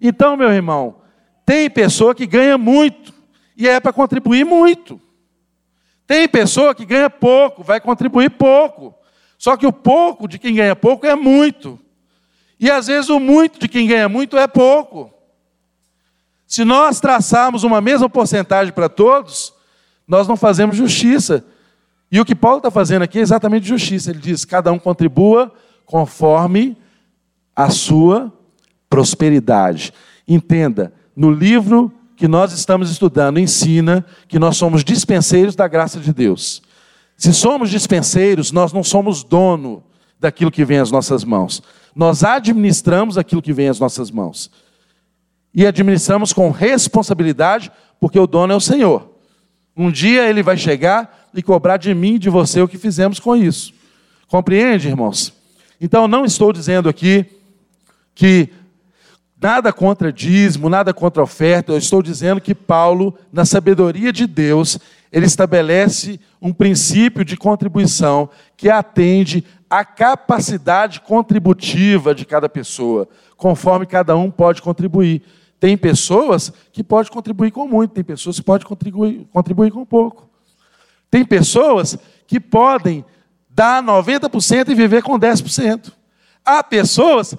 [SPEAKER 1] Então, meu irmão, tem pessoa que ganha muito e é para contribuir muito. Tem pessoa que ganha pouco, vai contribuir pouco. Só que o pouco de quem ganha pouco é muito. E às vezes o muito de quem ganha muito é pouco. Se nós traçarmos uma mesma porcentagem para todos, nós não fazemos justiça. E o que Paulo está fazendo aqui é exatamente justiça. Ele diz: cada um contribua conforme a sua prosperidade. Entenda, no livro que nós estamos estudando ensina que nós somos dispenseiros da graça de Deus. Se somos dispenseiros, nós não somos dono daquilo que vem às nossas mãos. Nós administramos aquilo que vem às nossas mãos. E administramos com responsabilidade, porque o dono é o Senhor. Um dia ele vai chegar e cobrar de mim e de você o que fizemos com isso. Compreende, irmãos? Então, não estou dizendo aqui que nada contra dízimo, nada contra oferta, eu estou dizendo que Paulo, na sabedoria de Deus, ele estabelece um princípio de contribuição que atende à capacidade contributiva de cada pessoa, conforme cada um pode contribuir. Tem pessoas que podem contribuir com muito, tem pessoas que podem contribuir, contribuir com pouco. Tem pessoas que podem dar 90% e viver com 10%. Há pessoas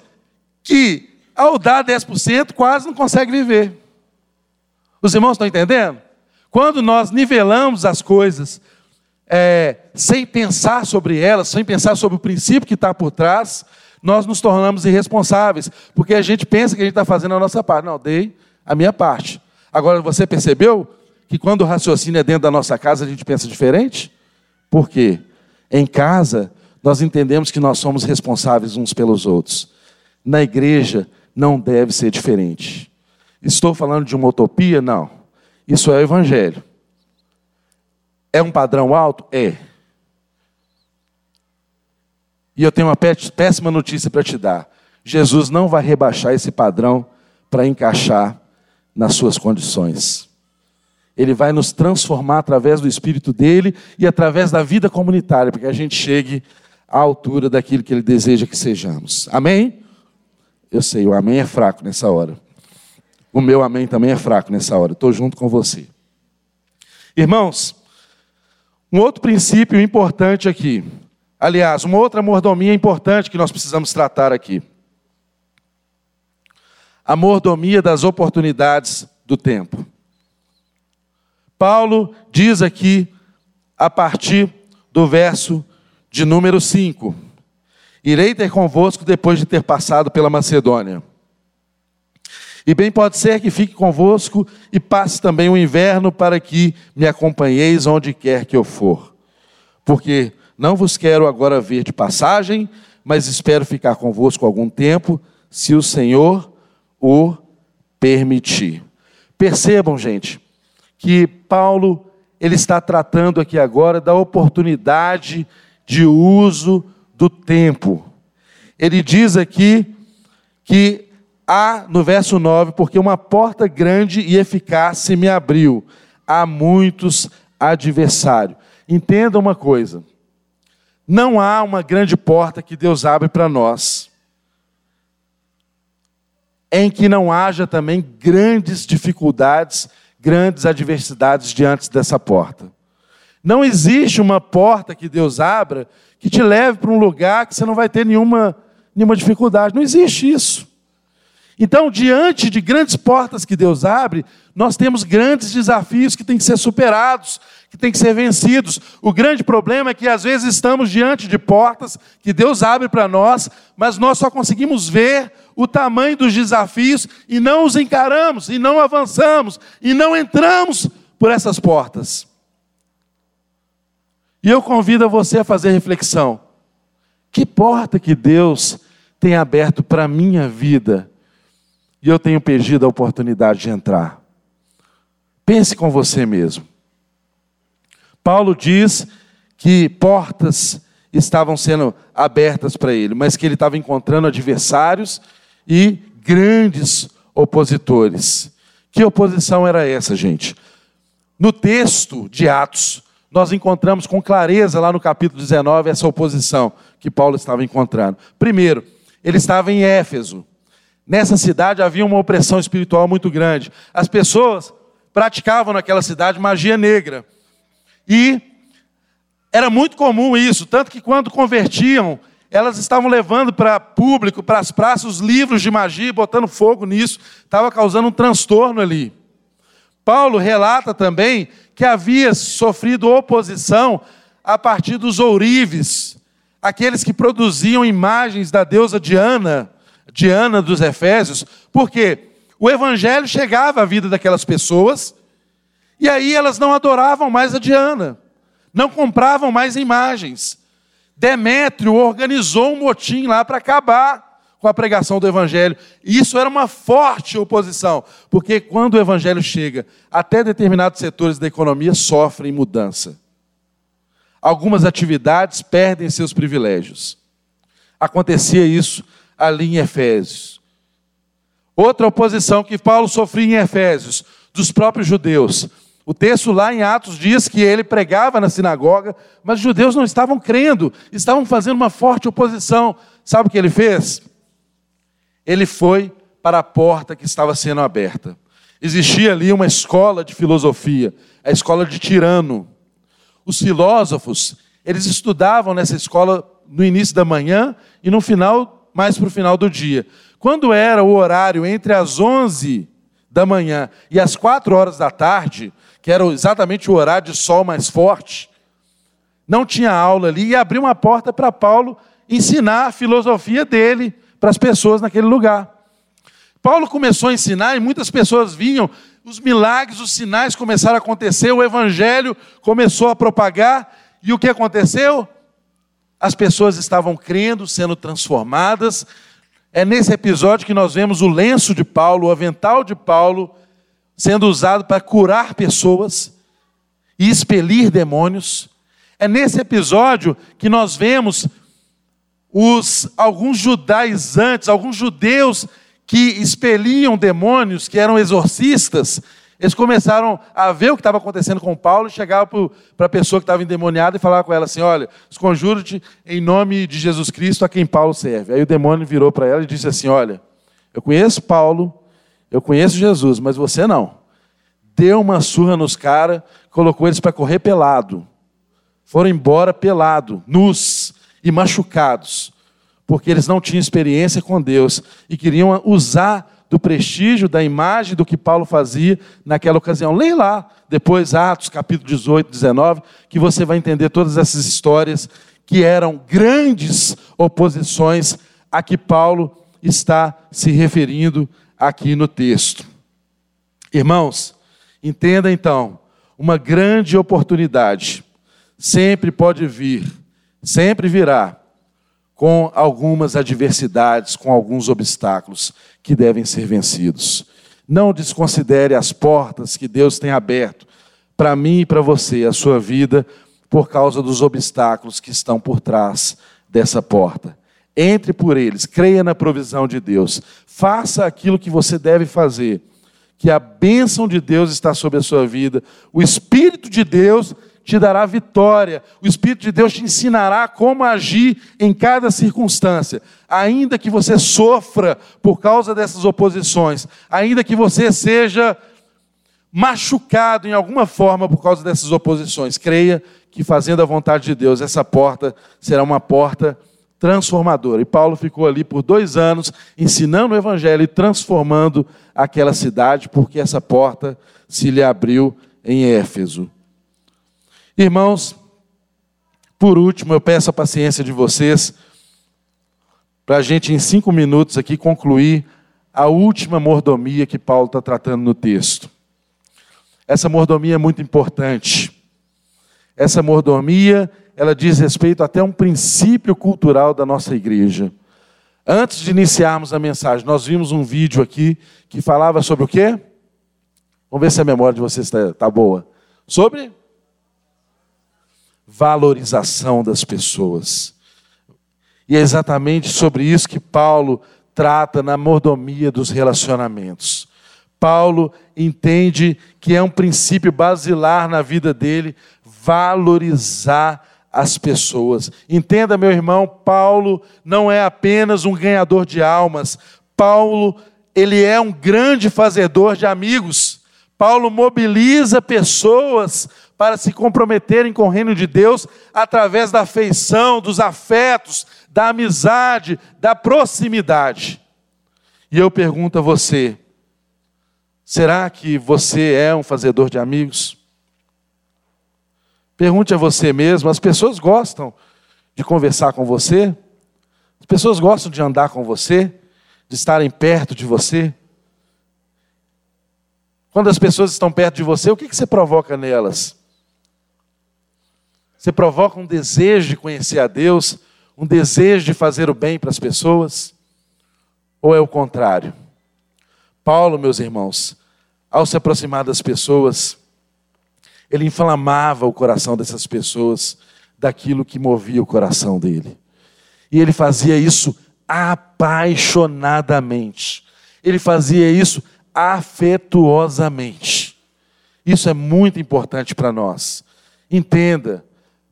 [SPEAKER 1] que, ao dar 10%, quase não conseguem viver. Os irmãos estão entendendo? Quando nós nivelamos as coisas é, sem pensar sobre elas, sem pensar sobre o princípio que está por trás, nós nos tornamos irresponsáveis, porque a gente pensa que a gente está fazendo a nossa parte. Não, dei a minha parte. Agora, você percebeu que quando o raciocínio é dentro da nossa casa, a gente pensa diferente? Por quê? Em casa, nós entendemos que nós somos responsáveis uns pelos outros. Na igreja, não deve ser diferente. Estou falando de uma utopia? Não. Isso é o Evangelho. É um padrão alto? É. E eu tenho uma péssima notícia para te dar. Jesus não vai rebaixar esse padrão para encaixar nas suas condições. Ele vai nos transformar através do Espírito dele e através da vida comunitária, para que a gente chegue à altura daquilo que ele deseja que sejamos. Amém? Eu sei, o amém é fraco nessa hora. O meu amém também é fraco nessa hora. Estou junto com você. Irmãos, um outro princípio importante aqui. Aliás, uma outra mordomia importante que nós precisamos tratar aqui. A mordomia das oportunidades do tempo. Paulo diz aqui, a partir do verso de número 5: Irei ter convosco depois de ter passado pela Macedônia e bem pode ser que fique convosco e passe também o inverno para que me acompanheis onde quer que eu for. Porque não vos quero agora ver de passagem, mas espero ficar convosco algum tempo, se o Senhor o permitir. Percebam, gente, que Paulo ele está tratando aqui agora da oportunidade de uso do tempo. Ele diz aqui que Há, no verso 9, porque uma porta grande e eficaz se me abriu, há muitos adversários. Entenda uma coisa: não há uma grande porta que Deus abre para nós, em que não haja também grandes dificuldades, grandes adversidades diante dessa porta. Não existe uma porta que Deus abra que te leve para um lugar que você não vai ter nenhuma, nenhuma dificuldade. Não existe isso. Então, diante de grandes portas que Deus abre, nós temos grandes desafios que têm que ser superados, que têm que ser vencidos. O grande problema é que às vezes estamos diante de portas que Deus abre para nós, mas nós só conseguimos ver o tamanho dos desafios e não os encaramos, e não avançamos, e não entramos por essas portas. E eu convido você a fazer reflexão. Que porta que Deus tem aberto para a minha vida? E eu tenho perdido a oportunidade de entrar. Pense com você mesmo. Paulo diz que portas estavam sendo abertas para ele, mas que ele estava encontrando adversários e grandes opositores. Que oposição era essa, gente? No texto de Atos, nós encontramos com clareza lá no capítulo 19 essa oposição que Paulo estava encontrando. Primeiro, ele estava em Éfeso. Nessa cidade havia uma opressão espiritual muito grande. As pessoas praticavam naquela cidade magia negra. E era muito comum isso, tanto que quando convertiam, elas estavam levando para público, para as praças, os livros de magia, botando fogo nisso, estava causando um transtorno ali. Paulo relata também que havia sofrido oposição a partir dos ourives, aqueles que produziam imagens da deusa Diana, Diana dos Efésios, porque o evangelho chegava à vida daquelas pessoas e aí elas não adoravam mais a Diana, não compravam mais imagens. Demétrio organizou um motim lá para acabar com a pregação do evangelho. E isso era uma forte oposição, porque quando o evangelho chega, até determinados setores da economia sofrem mudança algumas atividades perdem seus privilégios. Acontecia isso ali em Efésios. Outra oposição que Paulo sofria em Efésios, dos próprios judeus. O texto lá em Atos diz que ele pregava na sinagoga, mas os judeus não estavam crendo, estavam fazendo uma forte oposição. Sabe o que ele fez? Ele foi para a porta que estava sendo aberta. Existia ali uma escola de filosofia, a escola de Tirano. Os filósofos, eles estudavam nessa escola no início da manhã e no final, mais para o final do dia. Quando era o horário entre as 11 da manhã e as 4 horas da tarde, que era exatamente o horário de sol mais forte, não tinha aula ali e abriu uma porta para Paulo ensinar a filosofia dele para as pessoas naquele lugar. Paulo começou a ensinar e muitas pessoas vinham os milagres, os sinais começaram a acontecer, o evangelho começou a propagar, e o que aconteceu? As pessoas estavam crendo, sendo transformadas. É nesse episódio que nós vemos o lenço de Paulo, o avental de Paulo, sendo usado para curar pessoas e expelir demônios. É nesse episódio que nós vemos os alguns judaizantes, alguns judeus que expeliam demônios, que eram exorcistas, eles começaram a ver o que estava acontecendo com Paulo e chegavam para a pessoa que estava endemoniada e falavam com ela assim: Olha, esconjuro-te em nome de Jesus Cristo a quem Paulo serve. Aí o demônio virou para ela e disse assim: Olha, eu conheço Paulo, eu conheço Jesus, mas você não. Deu uma surra nos caras, colocou eles para correr pelado. Foram embora pelado, nus e machucados porque eles não tinham experiência com Deus e queriam usar do prestígio, da imagem do que Paulo fazia naquela ocasião. Leia lá, depois Atos, capítulo 18, 19, que você vai entender todas essas histórias que eram grandes oposições a que Paulo está se referindo aqui no texto. Irmãos, entenda então, uma grande oportunidade sempre pode vir, sempre virá com algumas adversidades, com alguns obstáculos que devem ser vencidos. Não desconsidere as portas que Deus tem aberto para mim e para você, a sua vida, por causa dos obstáculos que estão por trás dessa porta. Entre por eles, creia na provisão de Deus, faça aquilo que você deve fazer, que a bênção de Deus está sobre a sua vida, o Espírito de Deus te dará vitória. O Espírito de Deus te ensinará como agir em cada circunstância. Ainda que você sofra por causa dessas oposições, ainda que você seja machucado em alguma forma por causa dessas oposições, creia que fazendo a vontade de Deus, essa porta será uma porta transformadora. E Paulo ficou ali por dois anos ensinando o Evangelho e transformando aquela cidade, porque essa porta se lhe abriu em Éfeso. Irmãos, por último, eu peço a paciência de vocês para a gente, em cinco minutos aqui, concluir a última mordomia que Paulo está tratando no texto. Essa mordomia é muito importante. Essa mordomia, ela diz respeito até a um princípio cultural da nossa igreja. Antes de iniciarmos a mensagem, nós vimos um vídeo aqui que falava sobre o quê? Vamos ver se a memória de vocês está tá boa. Sobre valorização das pessoas. E é exatamente sobre isso que Paulo trata na mordomia dos relacionamentos. Paulo entende que é um princípio basilar na vida dele valorizar as pessoas. Entenda, meu irmão, Paulo não é apenas um ganhador de almas. Paulo, ele é um grande fazedor de amigos. Paulo mobiliza pessoas para se comprometerem com o reino de Deus através da afeição, dos afetos, da amizade, da proximidade. E eu pergunto a você: será que você é um fazedor de amigos? Pergunte a você mesmo: as pessoas gostam de conversar com você? As pessoas gostam de andar com você? De estarem perto de você? Quando as pessoas estão perto de você, o que você provoca nelas? Você provoca um desejo de conhecer a Deus, um desejo de fazer o bem para as pessoas? Ou é o contrário? Paulo, meus irmãos, ao se aproximar das pessoas, ele inflamava o coração dessas pessoas daquilo que movia o coração dele. E ele fazia isso apaixonadamente. Ele fazia isso afetuosamente. Isso é muito importante para nós. Entenda,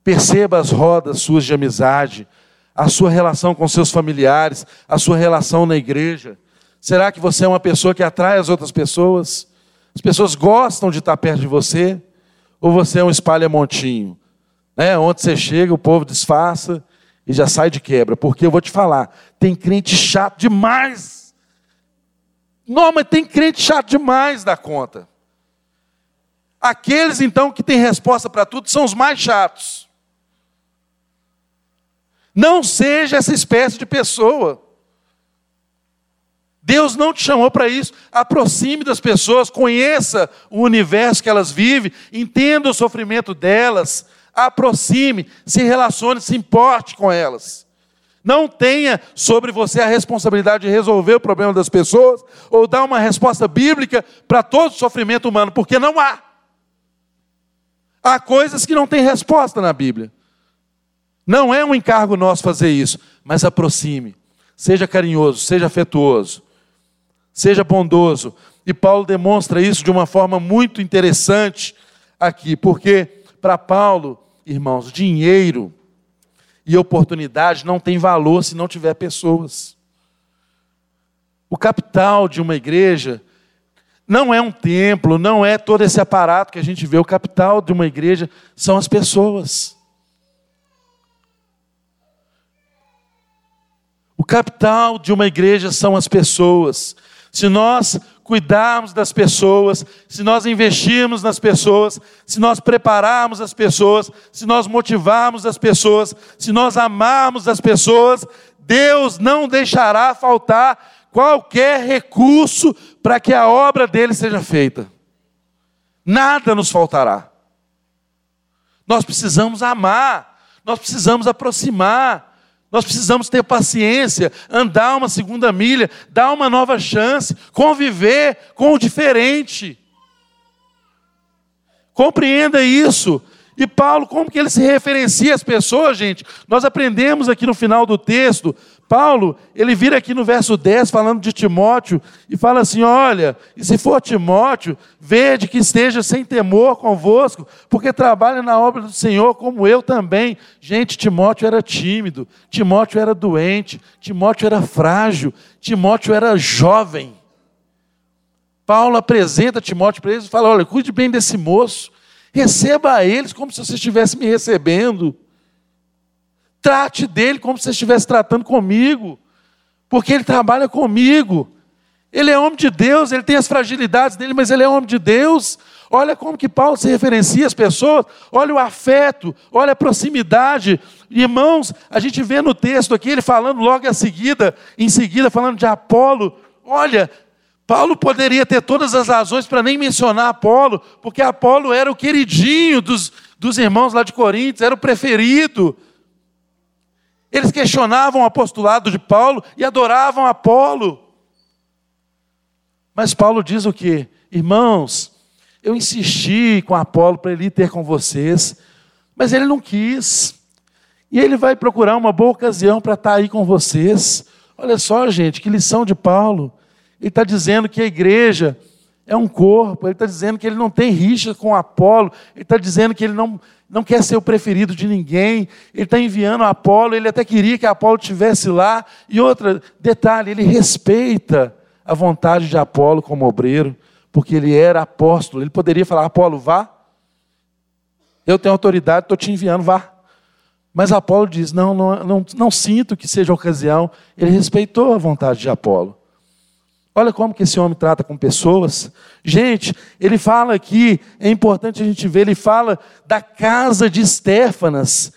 [SPEAKER 1] perceba as rodas suas de amizade, a sua relação com seus familiares, a sua relação na igreja. Será que você é uma pessoa que atrai as outras pessoas? As pessoas gostam de estar perto de você? Ou você é um espalha-montinho? Né? Onde você chega, o povo disfarça e já sai de quebra. Porque eu vou te falar, tem crente chato demais. Não, mas tem crente chato demais da conta. Aqueles então que têm resposta para tudo são os mais chatos. Não seja essa espécie de pessoa. Deus não te chamou para isso. Aproxime das pessoas, conheça o universo que elas vivem, entenda o sofrimento delas, aproxime, se relacione, se importe com elas. Não tenha sobre você a responsabilidade de resolver o problema das pessoas ou dar uma resposta bíblica para todo o sofrimento humano, porque não há. Há coisas que não têm resposta na Bíblia. Não é um encargo nosso fazer isso, mas aproxime. Seja carinhoso, seja afetuoso. Seja bondoso. E Paulo demonstra isso de uma forma muito interessante aqui, porque para Paulo, irmãos, dinheiro e oportunidade não tem valor se não tiver pessoas. O capital de uma igreja não é um templo, não é todo esse aparato que a gente vê. O capital de uma igreja são as pessoas. O capital de uma igreja são as pessoas se nós cuidarmos das pessoas, se nós investirmos nas pessoas, se nós prepararmos as pessoas, se nós motivarmos as pessoas, se nós amarmos as pessoas, Deus não deixará faltar qualquer recurso para que a obra dele seja feita. Nada nos faltará. Nós precisamos amar, nós precisamos aproximar, nós precisamos ter paciência, andar uma segunda milha, dar uma nova chance, conviver com o diferente. Compreenda isso. E Paulo, como que ele se referencia às pessoas, gente? Nós aprendemos aqui no final do texto Paulo, ele vira aqui no verso 10 falando de Timóteo e fala assim: Olha, e se for Timóteo, vede que esteja sem temor convosco, porque trabalha na obra do Senhor como eu também. Gente, Timóteo era tímido, Timóteo era doente, Timóteo era frágil, Timóteo era jovem. Paulo apresenta Timóteo para eles e fala: Olha, cuide bem desse moço, receba a eles como se você estivesse me recebendo. Trate dele como se estivesse tratando comigo, porque ele trabalha comigo. Ele é homem de Deus, ele tem as fragilidades dele, mas ele é homem de Deus. Olha como que Paulo se referencia às pessoas, olha o afeto, olha a proximidade. Irmãos, a gente vê no texto aqui, ele falando logo em seguida, em seguida, falando de Apolo. Olha, Paulo poderia ter todas as razões para nem mencionar Apolo, porque Apolo era o queridinho dos, dos irmãos lá de Coríntios, era o preferido. Eles questionavam o apostolado de Paulo e adoravam Apolo. Mas Paulo diz o que? Irmãos, eu insisti com Apolo para ele ir ter com vocês, mas ele não quis. E ele vai procurar uma boa ocasião para estar aí com vocês. Olha só, gente, que lição de Paulo. Ele está dizendo que a igreja é um corpo, ele está dizendo que ele não tem rixa com Apolo, ele está dizendo que ele não, não quer ser o preferido de ninguém, ele está enviando Apolo, ele até queria que Apolo estivesse lá. E outro detalhe, ele respeita a vontade de Apolo como obreiro, porque ele era apóstolo. Ele poderia falar: Apolo, vá, eu tenho autoridade, estou te enviando, vá. Mas Apolo diz: não, não, não, não sinto que seja ocasião. Ele respeitou a vontade de Apolo. Olha como que esse homem trata com pessoas. Gente, ele fala aqui, é importante a gente ver, ele fala da casa de Estéfanas.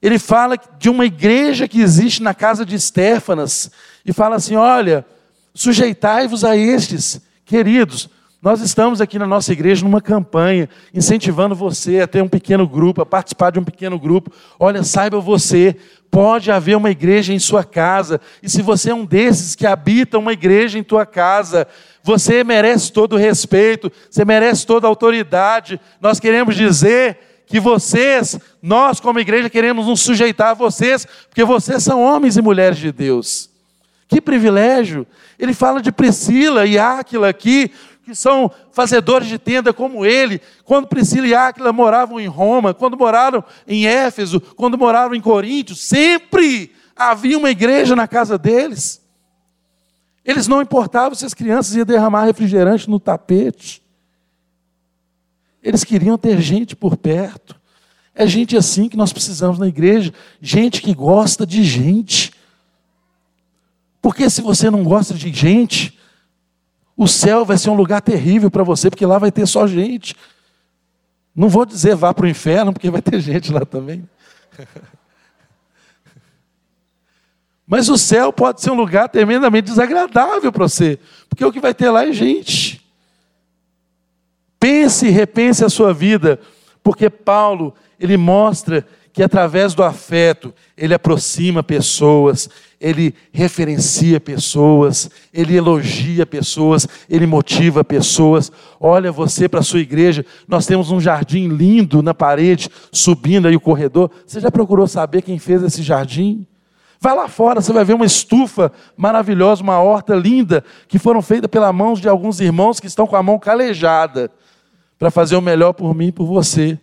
[SPEAKER 1] Ele fala de uma igreja que existe na casa de Estéfanas. E fala assim: olha, sujeitai-vos a estes, queridos. Nós estamos aqui na nossa igreja numa campanha, incentivando você a ter um pequeno grupo, a participar de um pequeno grupo. Olha, saiba você, pode haver uma igreja em sua casa, e se você é um desses que habita uma igreja em tua casa, você merece todo o respeito, você merece toda a autoridade. Nós queremos dizer que vocês, nós como igreja, queremos nos sujeitar a vocês, porque vocês são homens e mulheres de Deus. Que privilégio! Ele fala de Priscila e Áquila aqui, que são fazedores de tenda como ele, quando Priscila e Áquila moravam em Roma, quando moraram em Éfeso, quando moraram em Coríntio, sempre havia uma igreja na casa deles. Eles não importavam se as crianças iam derramar refrigerante no tapete. Eles queriam ter gente por perto. É gente assim que nós precisamos na igreja, gente que gosta de gente. Porque se você não gosta de gente, o céu vai ser um lugar terrível para você, porque lá vai ter só gente. Não vou dizer vá para o inferno, porque vai ter gente lá também. Mas o céu pode ser um lugar tremendamente desagradável para você, porque o que vai ter lá é gente. Pense e repense a sua vida, porque Paulo, ele mostra que através do afeto ele aproxima pessoas, ele referencia pessoas, ele elogia pessoas, ele motiva pessoas. Olha você para a sua igreja, nós temos um jardim lindo na parede, subindo aí o corredor. Você já procurou saber quem fez esse jardim? Vai lá fora, você vai ver uma estufa maravilhosa, uma horta linda, que foram feitas pelas mãos de alguns irmãos que estão com a mão calejada, para fazer o melhor por mim e por você.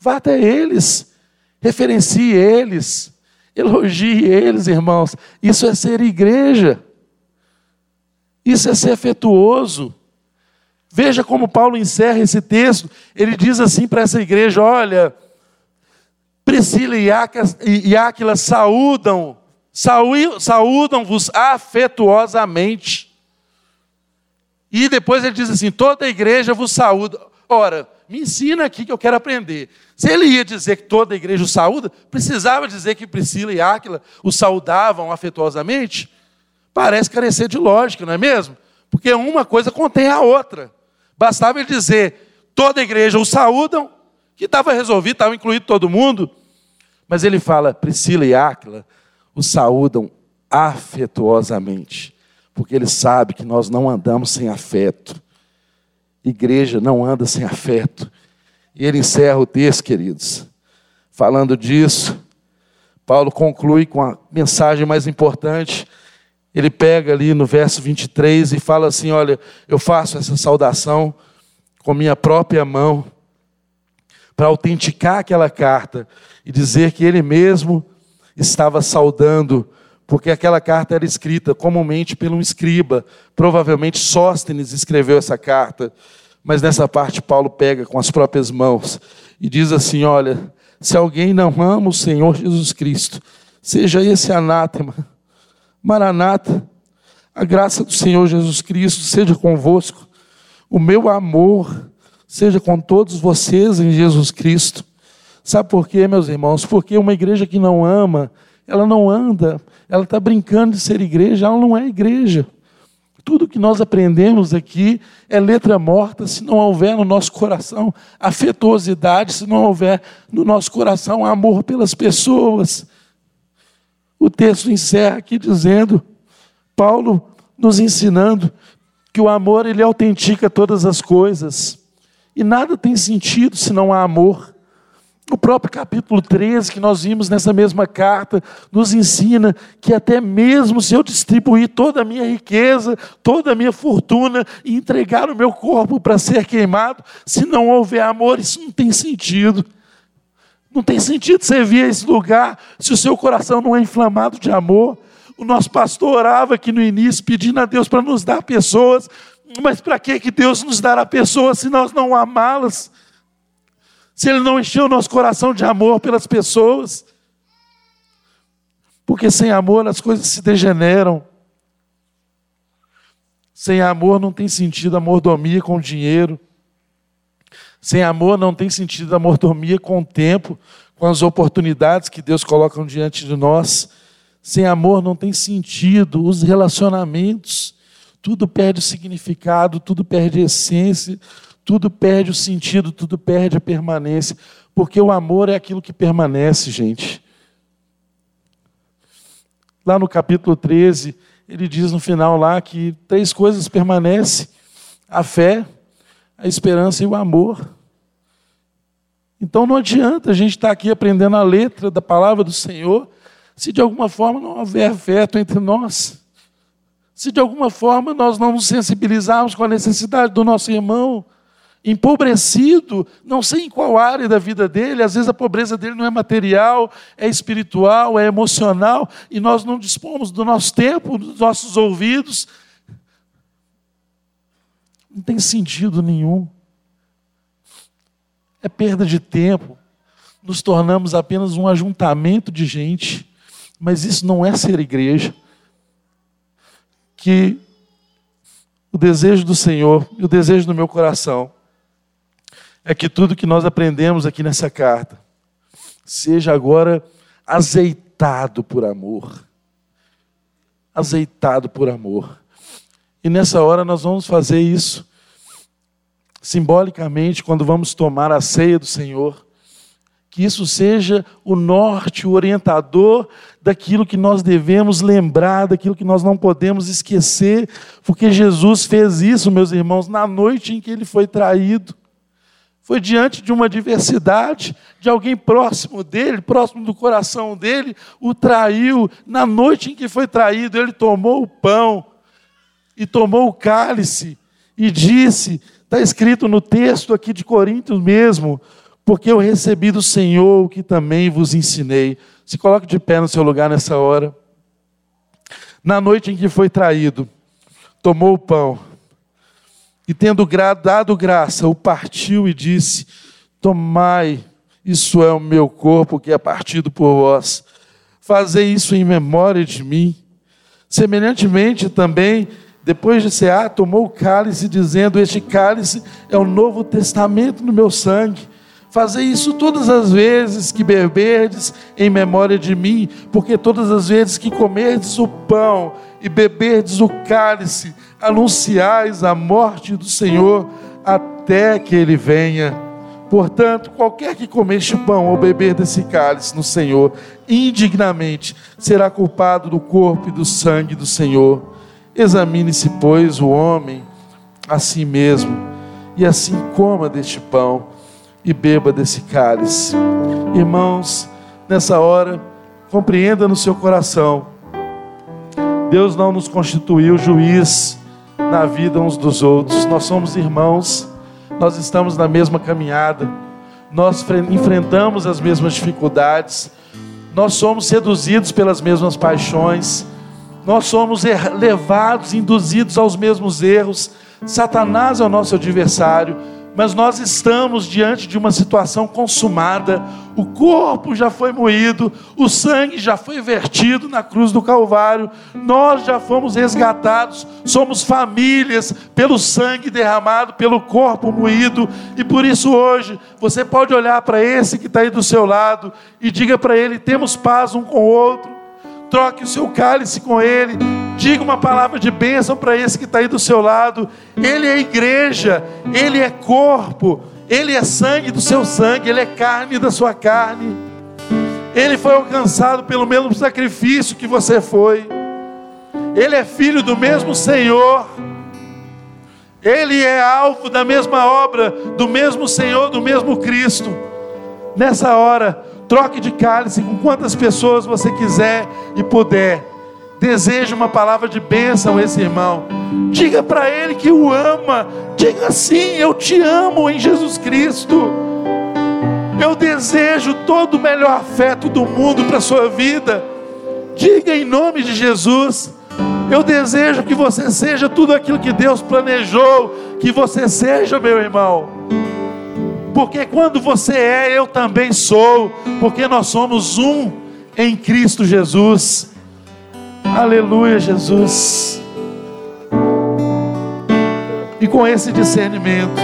[SPEAKER 1] Vá até eles referencie eles, elogie eles, irmãos. Isso é ser igreja, isso é ser afetuoso. Veja como Paulo encerra esse texto. Ele diz assim para essa igreja: olha, Priscila e Áquila saúdam, saúdam-vos afetuosamente. E depois ele diz assim: toda a igreja vos saúda. Ora, me ensina aqui que eu quero aprender. Se ele ia dizer que toda a igreja o saúda, precisava dizer que Priscila e Áquila o saudavam afetuosamente? Parece carecer de lógica, não é mesmo? Porque uma coisa contém a outra. Bastava ele dizer, toda a igreja o saúdam, que estava resolvido, estava incluído todo mundo. Mas ele fala, Priscila e Áquila o saúdam afetuosamente, porque ele sabe que nós não andamos sem afeto. Igreja não anda sem afeto. E ele encerra o texto, queridos, falando disso. Paulo conclui com a mensagem mais importante. Ele pega ali no verso 23 e fala assim: Olha, eu faço essa saudação com minha própria mão, para autenticar aquela carta e dizer que ele mesmo estava saudando, porque aquela carta era escrita comumente por um escriba, provavelmente Sóstenes escreveu essa carta. Mas nessa parte, Paulo pega com as próprias mãos e diz assim: Olha, se alguém não ama o Senhor Jesus Cristo, seja esse anátema, Maranata, a graça do Senhor Jesus Cristo seja convosco, o meu amor seja com todos vocês em Jesus Cristo. Sabe por quê, meus irmãos? Porque uma igreja que não ama, ela não anda, ela está brincando de ser igreja, ela não é igreja. Tudo que nós aprendemos aqui é letra morta se não houver no nosso coração afetuosidade, se não houver no nosso coração amor pelas pessoas. O texto encerra aqui dizendo, Paulo nos ensinando que o amor ele autentica todas as coisas. E nada tem sentido se não há amor. O próprio capítulo 13, que nós vimos nessa mesma carta, nos ensina que até mesmo se eu distribuir toda a minha riqueza, toda a minha fortuna e entregar o meu corpo para ser queimado, se não houver amor, isso não tem sentido. Não tem sentido você vir a esse lugar se o seu coração não é inflamado de amor. O nosso pastor orava aqui no início, pedindo a Deus para nos dar pessoas, mas para que Deus nos dará pessoas se nós não amá-las? Se Ele não encheu o nosso coração de amor pelas pessoas. Porque sem amor as coisas se degeneram. Sem amor não tem sentido a mordomia com dinheiro. Sem amor não tem sentido a mordomia com o tempo, com as oportunidades que Deus coloca diante de nós. Sem amor não tem sentido os relacionamentos. Tudo perde o significado, tudo perde essência, tudo perde o sentido, tudo perde a permanência. Porque o amor é aquilo que permanece, gente. Lá no capítulo 13, ele diz no final lá que três coisas permanecem: a fé, a esperança e o amor. Então não adianta a gente estar aqui aprendendo a letra da palavra do Senhor, se de alguma forma não houver afeto entre nós, se de alguma forma nós não nos sensibilizarmos com a necessidade do nosso irmão, empobrecido, não sei em qual área da vida dele, às vezes a pobreza dele não é material, é espiritual, é emocional, e nós não dispomos do nosso tempo, dos nossos ouvidos. Não tem sentido nenhum. É perda de tempo. Nos tornamos apenas um ajuntamento de gente, mas isso não é ser igreja. Que o desejo do Senhor e o desejo do meu coração é que tudo que nós aprendemos aqui nessa carta seja agora azeitado por amor. Azeitado por amor. E nessa hora nós vamos fazer isso simbolicamente quando vamos tomar a ceia do Senhor. Que isso seja o norte, o orientador daquilo que nós devemos lembrar, daquilo que nós não podemos esquecer, porque Jesus fez isso, meus irmãos, na noite em que ele foi traído. Foi diante de uma adversidade, de alguém próximo dele, próximo do coração dele, o traiu. Na noite em que foi traído, ele tomou o pão e tomou o cálice e disse: está escrito no texto aqui de Coríntios mesmo, porque eu recebi do Senhor o que também vos ensinei. Se coloque de pé no seu lugar nessa hora. Na noite em que foi traído, tomou o pão e tendo dado graça, o partiu e disse: Tomai, isso é o meu corpo que é partido por vós. Fazei isso em memória de mim. Semelhantemente também, depois de cear, tomou o cálice, dizendo: Este cálice é o novo testamento no meu sangue. Fazei isso todas as vezes que beberdes em memória de mim, porque todas as vezes que comerdes o pão e beberdes o cálice, anunciais a morte do Senhor até que ele venha. Portanto, qualquer que comer este pão ou beber desse cálice no Senhor, indignamente será culpado do corpo e do sangue do Senhor. Examine-se, pois, o homem a si mesmo, e assim coma deste pão e beba desse cálice. Irmãos, nessa hora, compreenda no seu coração: Deus não nos constituiu juiz na vida uns dos outros. Nós somos irmãos, nós estamos na mesma caminhada, nós enfrentamos as mesmas dificuldades, nós somos seduzidos pelas mesmas paixões, nós somos er-, levados, induzidos aos mesmos erros. Satanás é o nosso adversário mas nós estamos diante de uma situação consumada, o corpo já foi moído, o sangue já foi vertido na cruz do Calvário, nós já fomos resgatados, somos famílias pelo sangue derramado, pelo corpo moído, e por isso hoje você pode olhar para esse que está aí do seu lado e diga para ele: temos paz um com o outro. Troque o seu cálice com ele, diga uma palavra de bênção para esse que está aí do seu lado. Ele é igreja, ele é corpo, ele é sangue do seu sangue, ele é carne da sua carne. Ele foi alcançado pelo mesmo sacrifício que você foi. Ele é filho do mesmo Senhor. Ele é alvo da mesma obra, do mesmo Senhor, do mesmo Cristo. Nessa hora, Troque de cálice com quantas pessoas você quiser e puder. Deseje uma palavra de bênção a esse irmão. Diga para ele que o ama. Diga assim: Eu te amo em Jesus Cristo. Eu desejo todo o melhor afeto do mundo para a sua vida. Diga em nome de Jesus. Eu desejo que você seja tudo aquilo que Deus planejou que você seja, meu irmão porque quando você é, eu também sou, porque nós somos um em Cristo Jesus. Aleluia, Jesus. E com esse discernimento,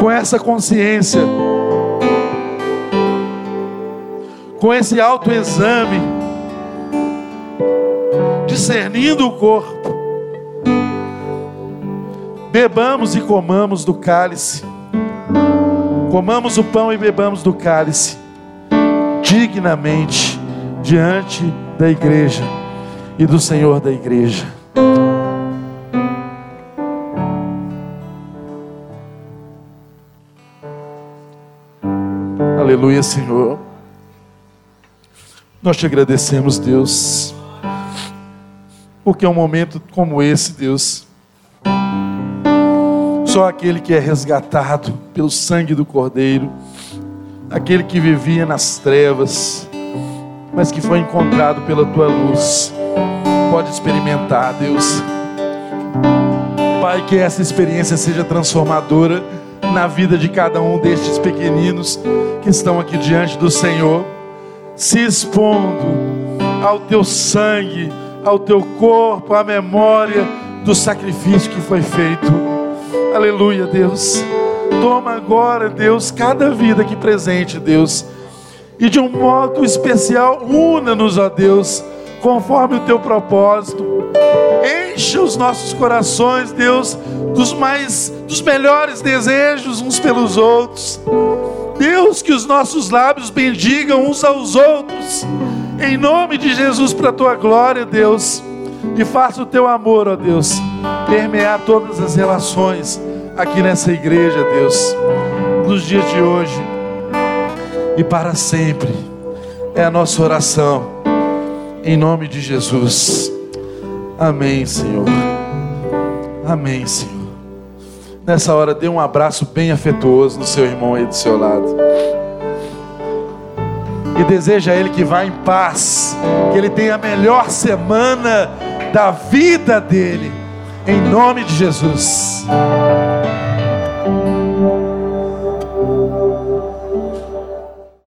[SPEAKER 1] com essa consciência, com esse autoexame, discernindo o corpo, bebamos e comamos do cálice, comamos o pão e bebamos do cálice, dignamente, diante da igreja e do Senhor da igreja. Aleluia, Senhor. Nós te agradecemos, Deus, porque é um momento como esse, Deus, só aquele que é resgatado pelo sangue do Cordeiro, aquele que vivia nas trevas, mas que foi encontrado pela tua luz, pode experimentar, Deus. Pai, que essa experiência seja transformadora na vida de cada um destes pequeninos que estão aqui diante do Senhor se expondo ao teu sangue, ao teu corpo, à memória do sacrifício que foi feito. Aleluia, Deus. Toma agora, Deus, cada vida aqui presente, Deus. E de um modo especial, una-nos, ó Deus, conforme o teu propósito. Encha os nossos corações, Deus, dos mais dos melhores desejos uns pelos outros. Deus, que os nossos lábios bendigam uns aos outros, em nome de Jesus, para a tua glória, Deus, e faça o teu amor, ó Deus, permear todas as relações aqui nessa igreja, Deus, nos dias de hoje e para sempre. É a nossa oração, em nome de Jesus. Amém, Senhor. Amém, Senhor. Nessa hora, dê um abraço bem afetuoso no seu irmão aí do seu lado. E deseja a ele que vá em paz, que ele tenha a melhor semana da vida dele, em nome de Jesus.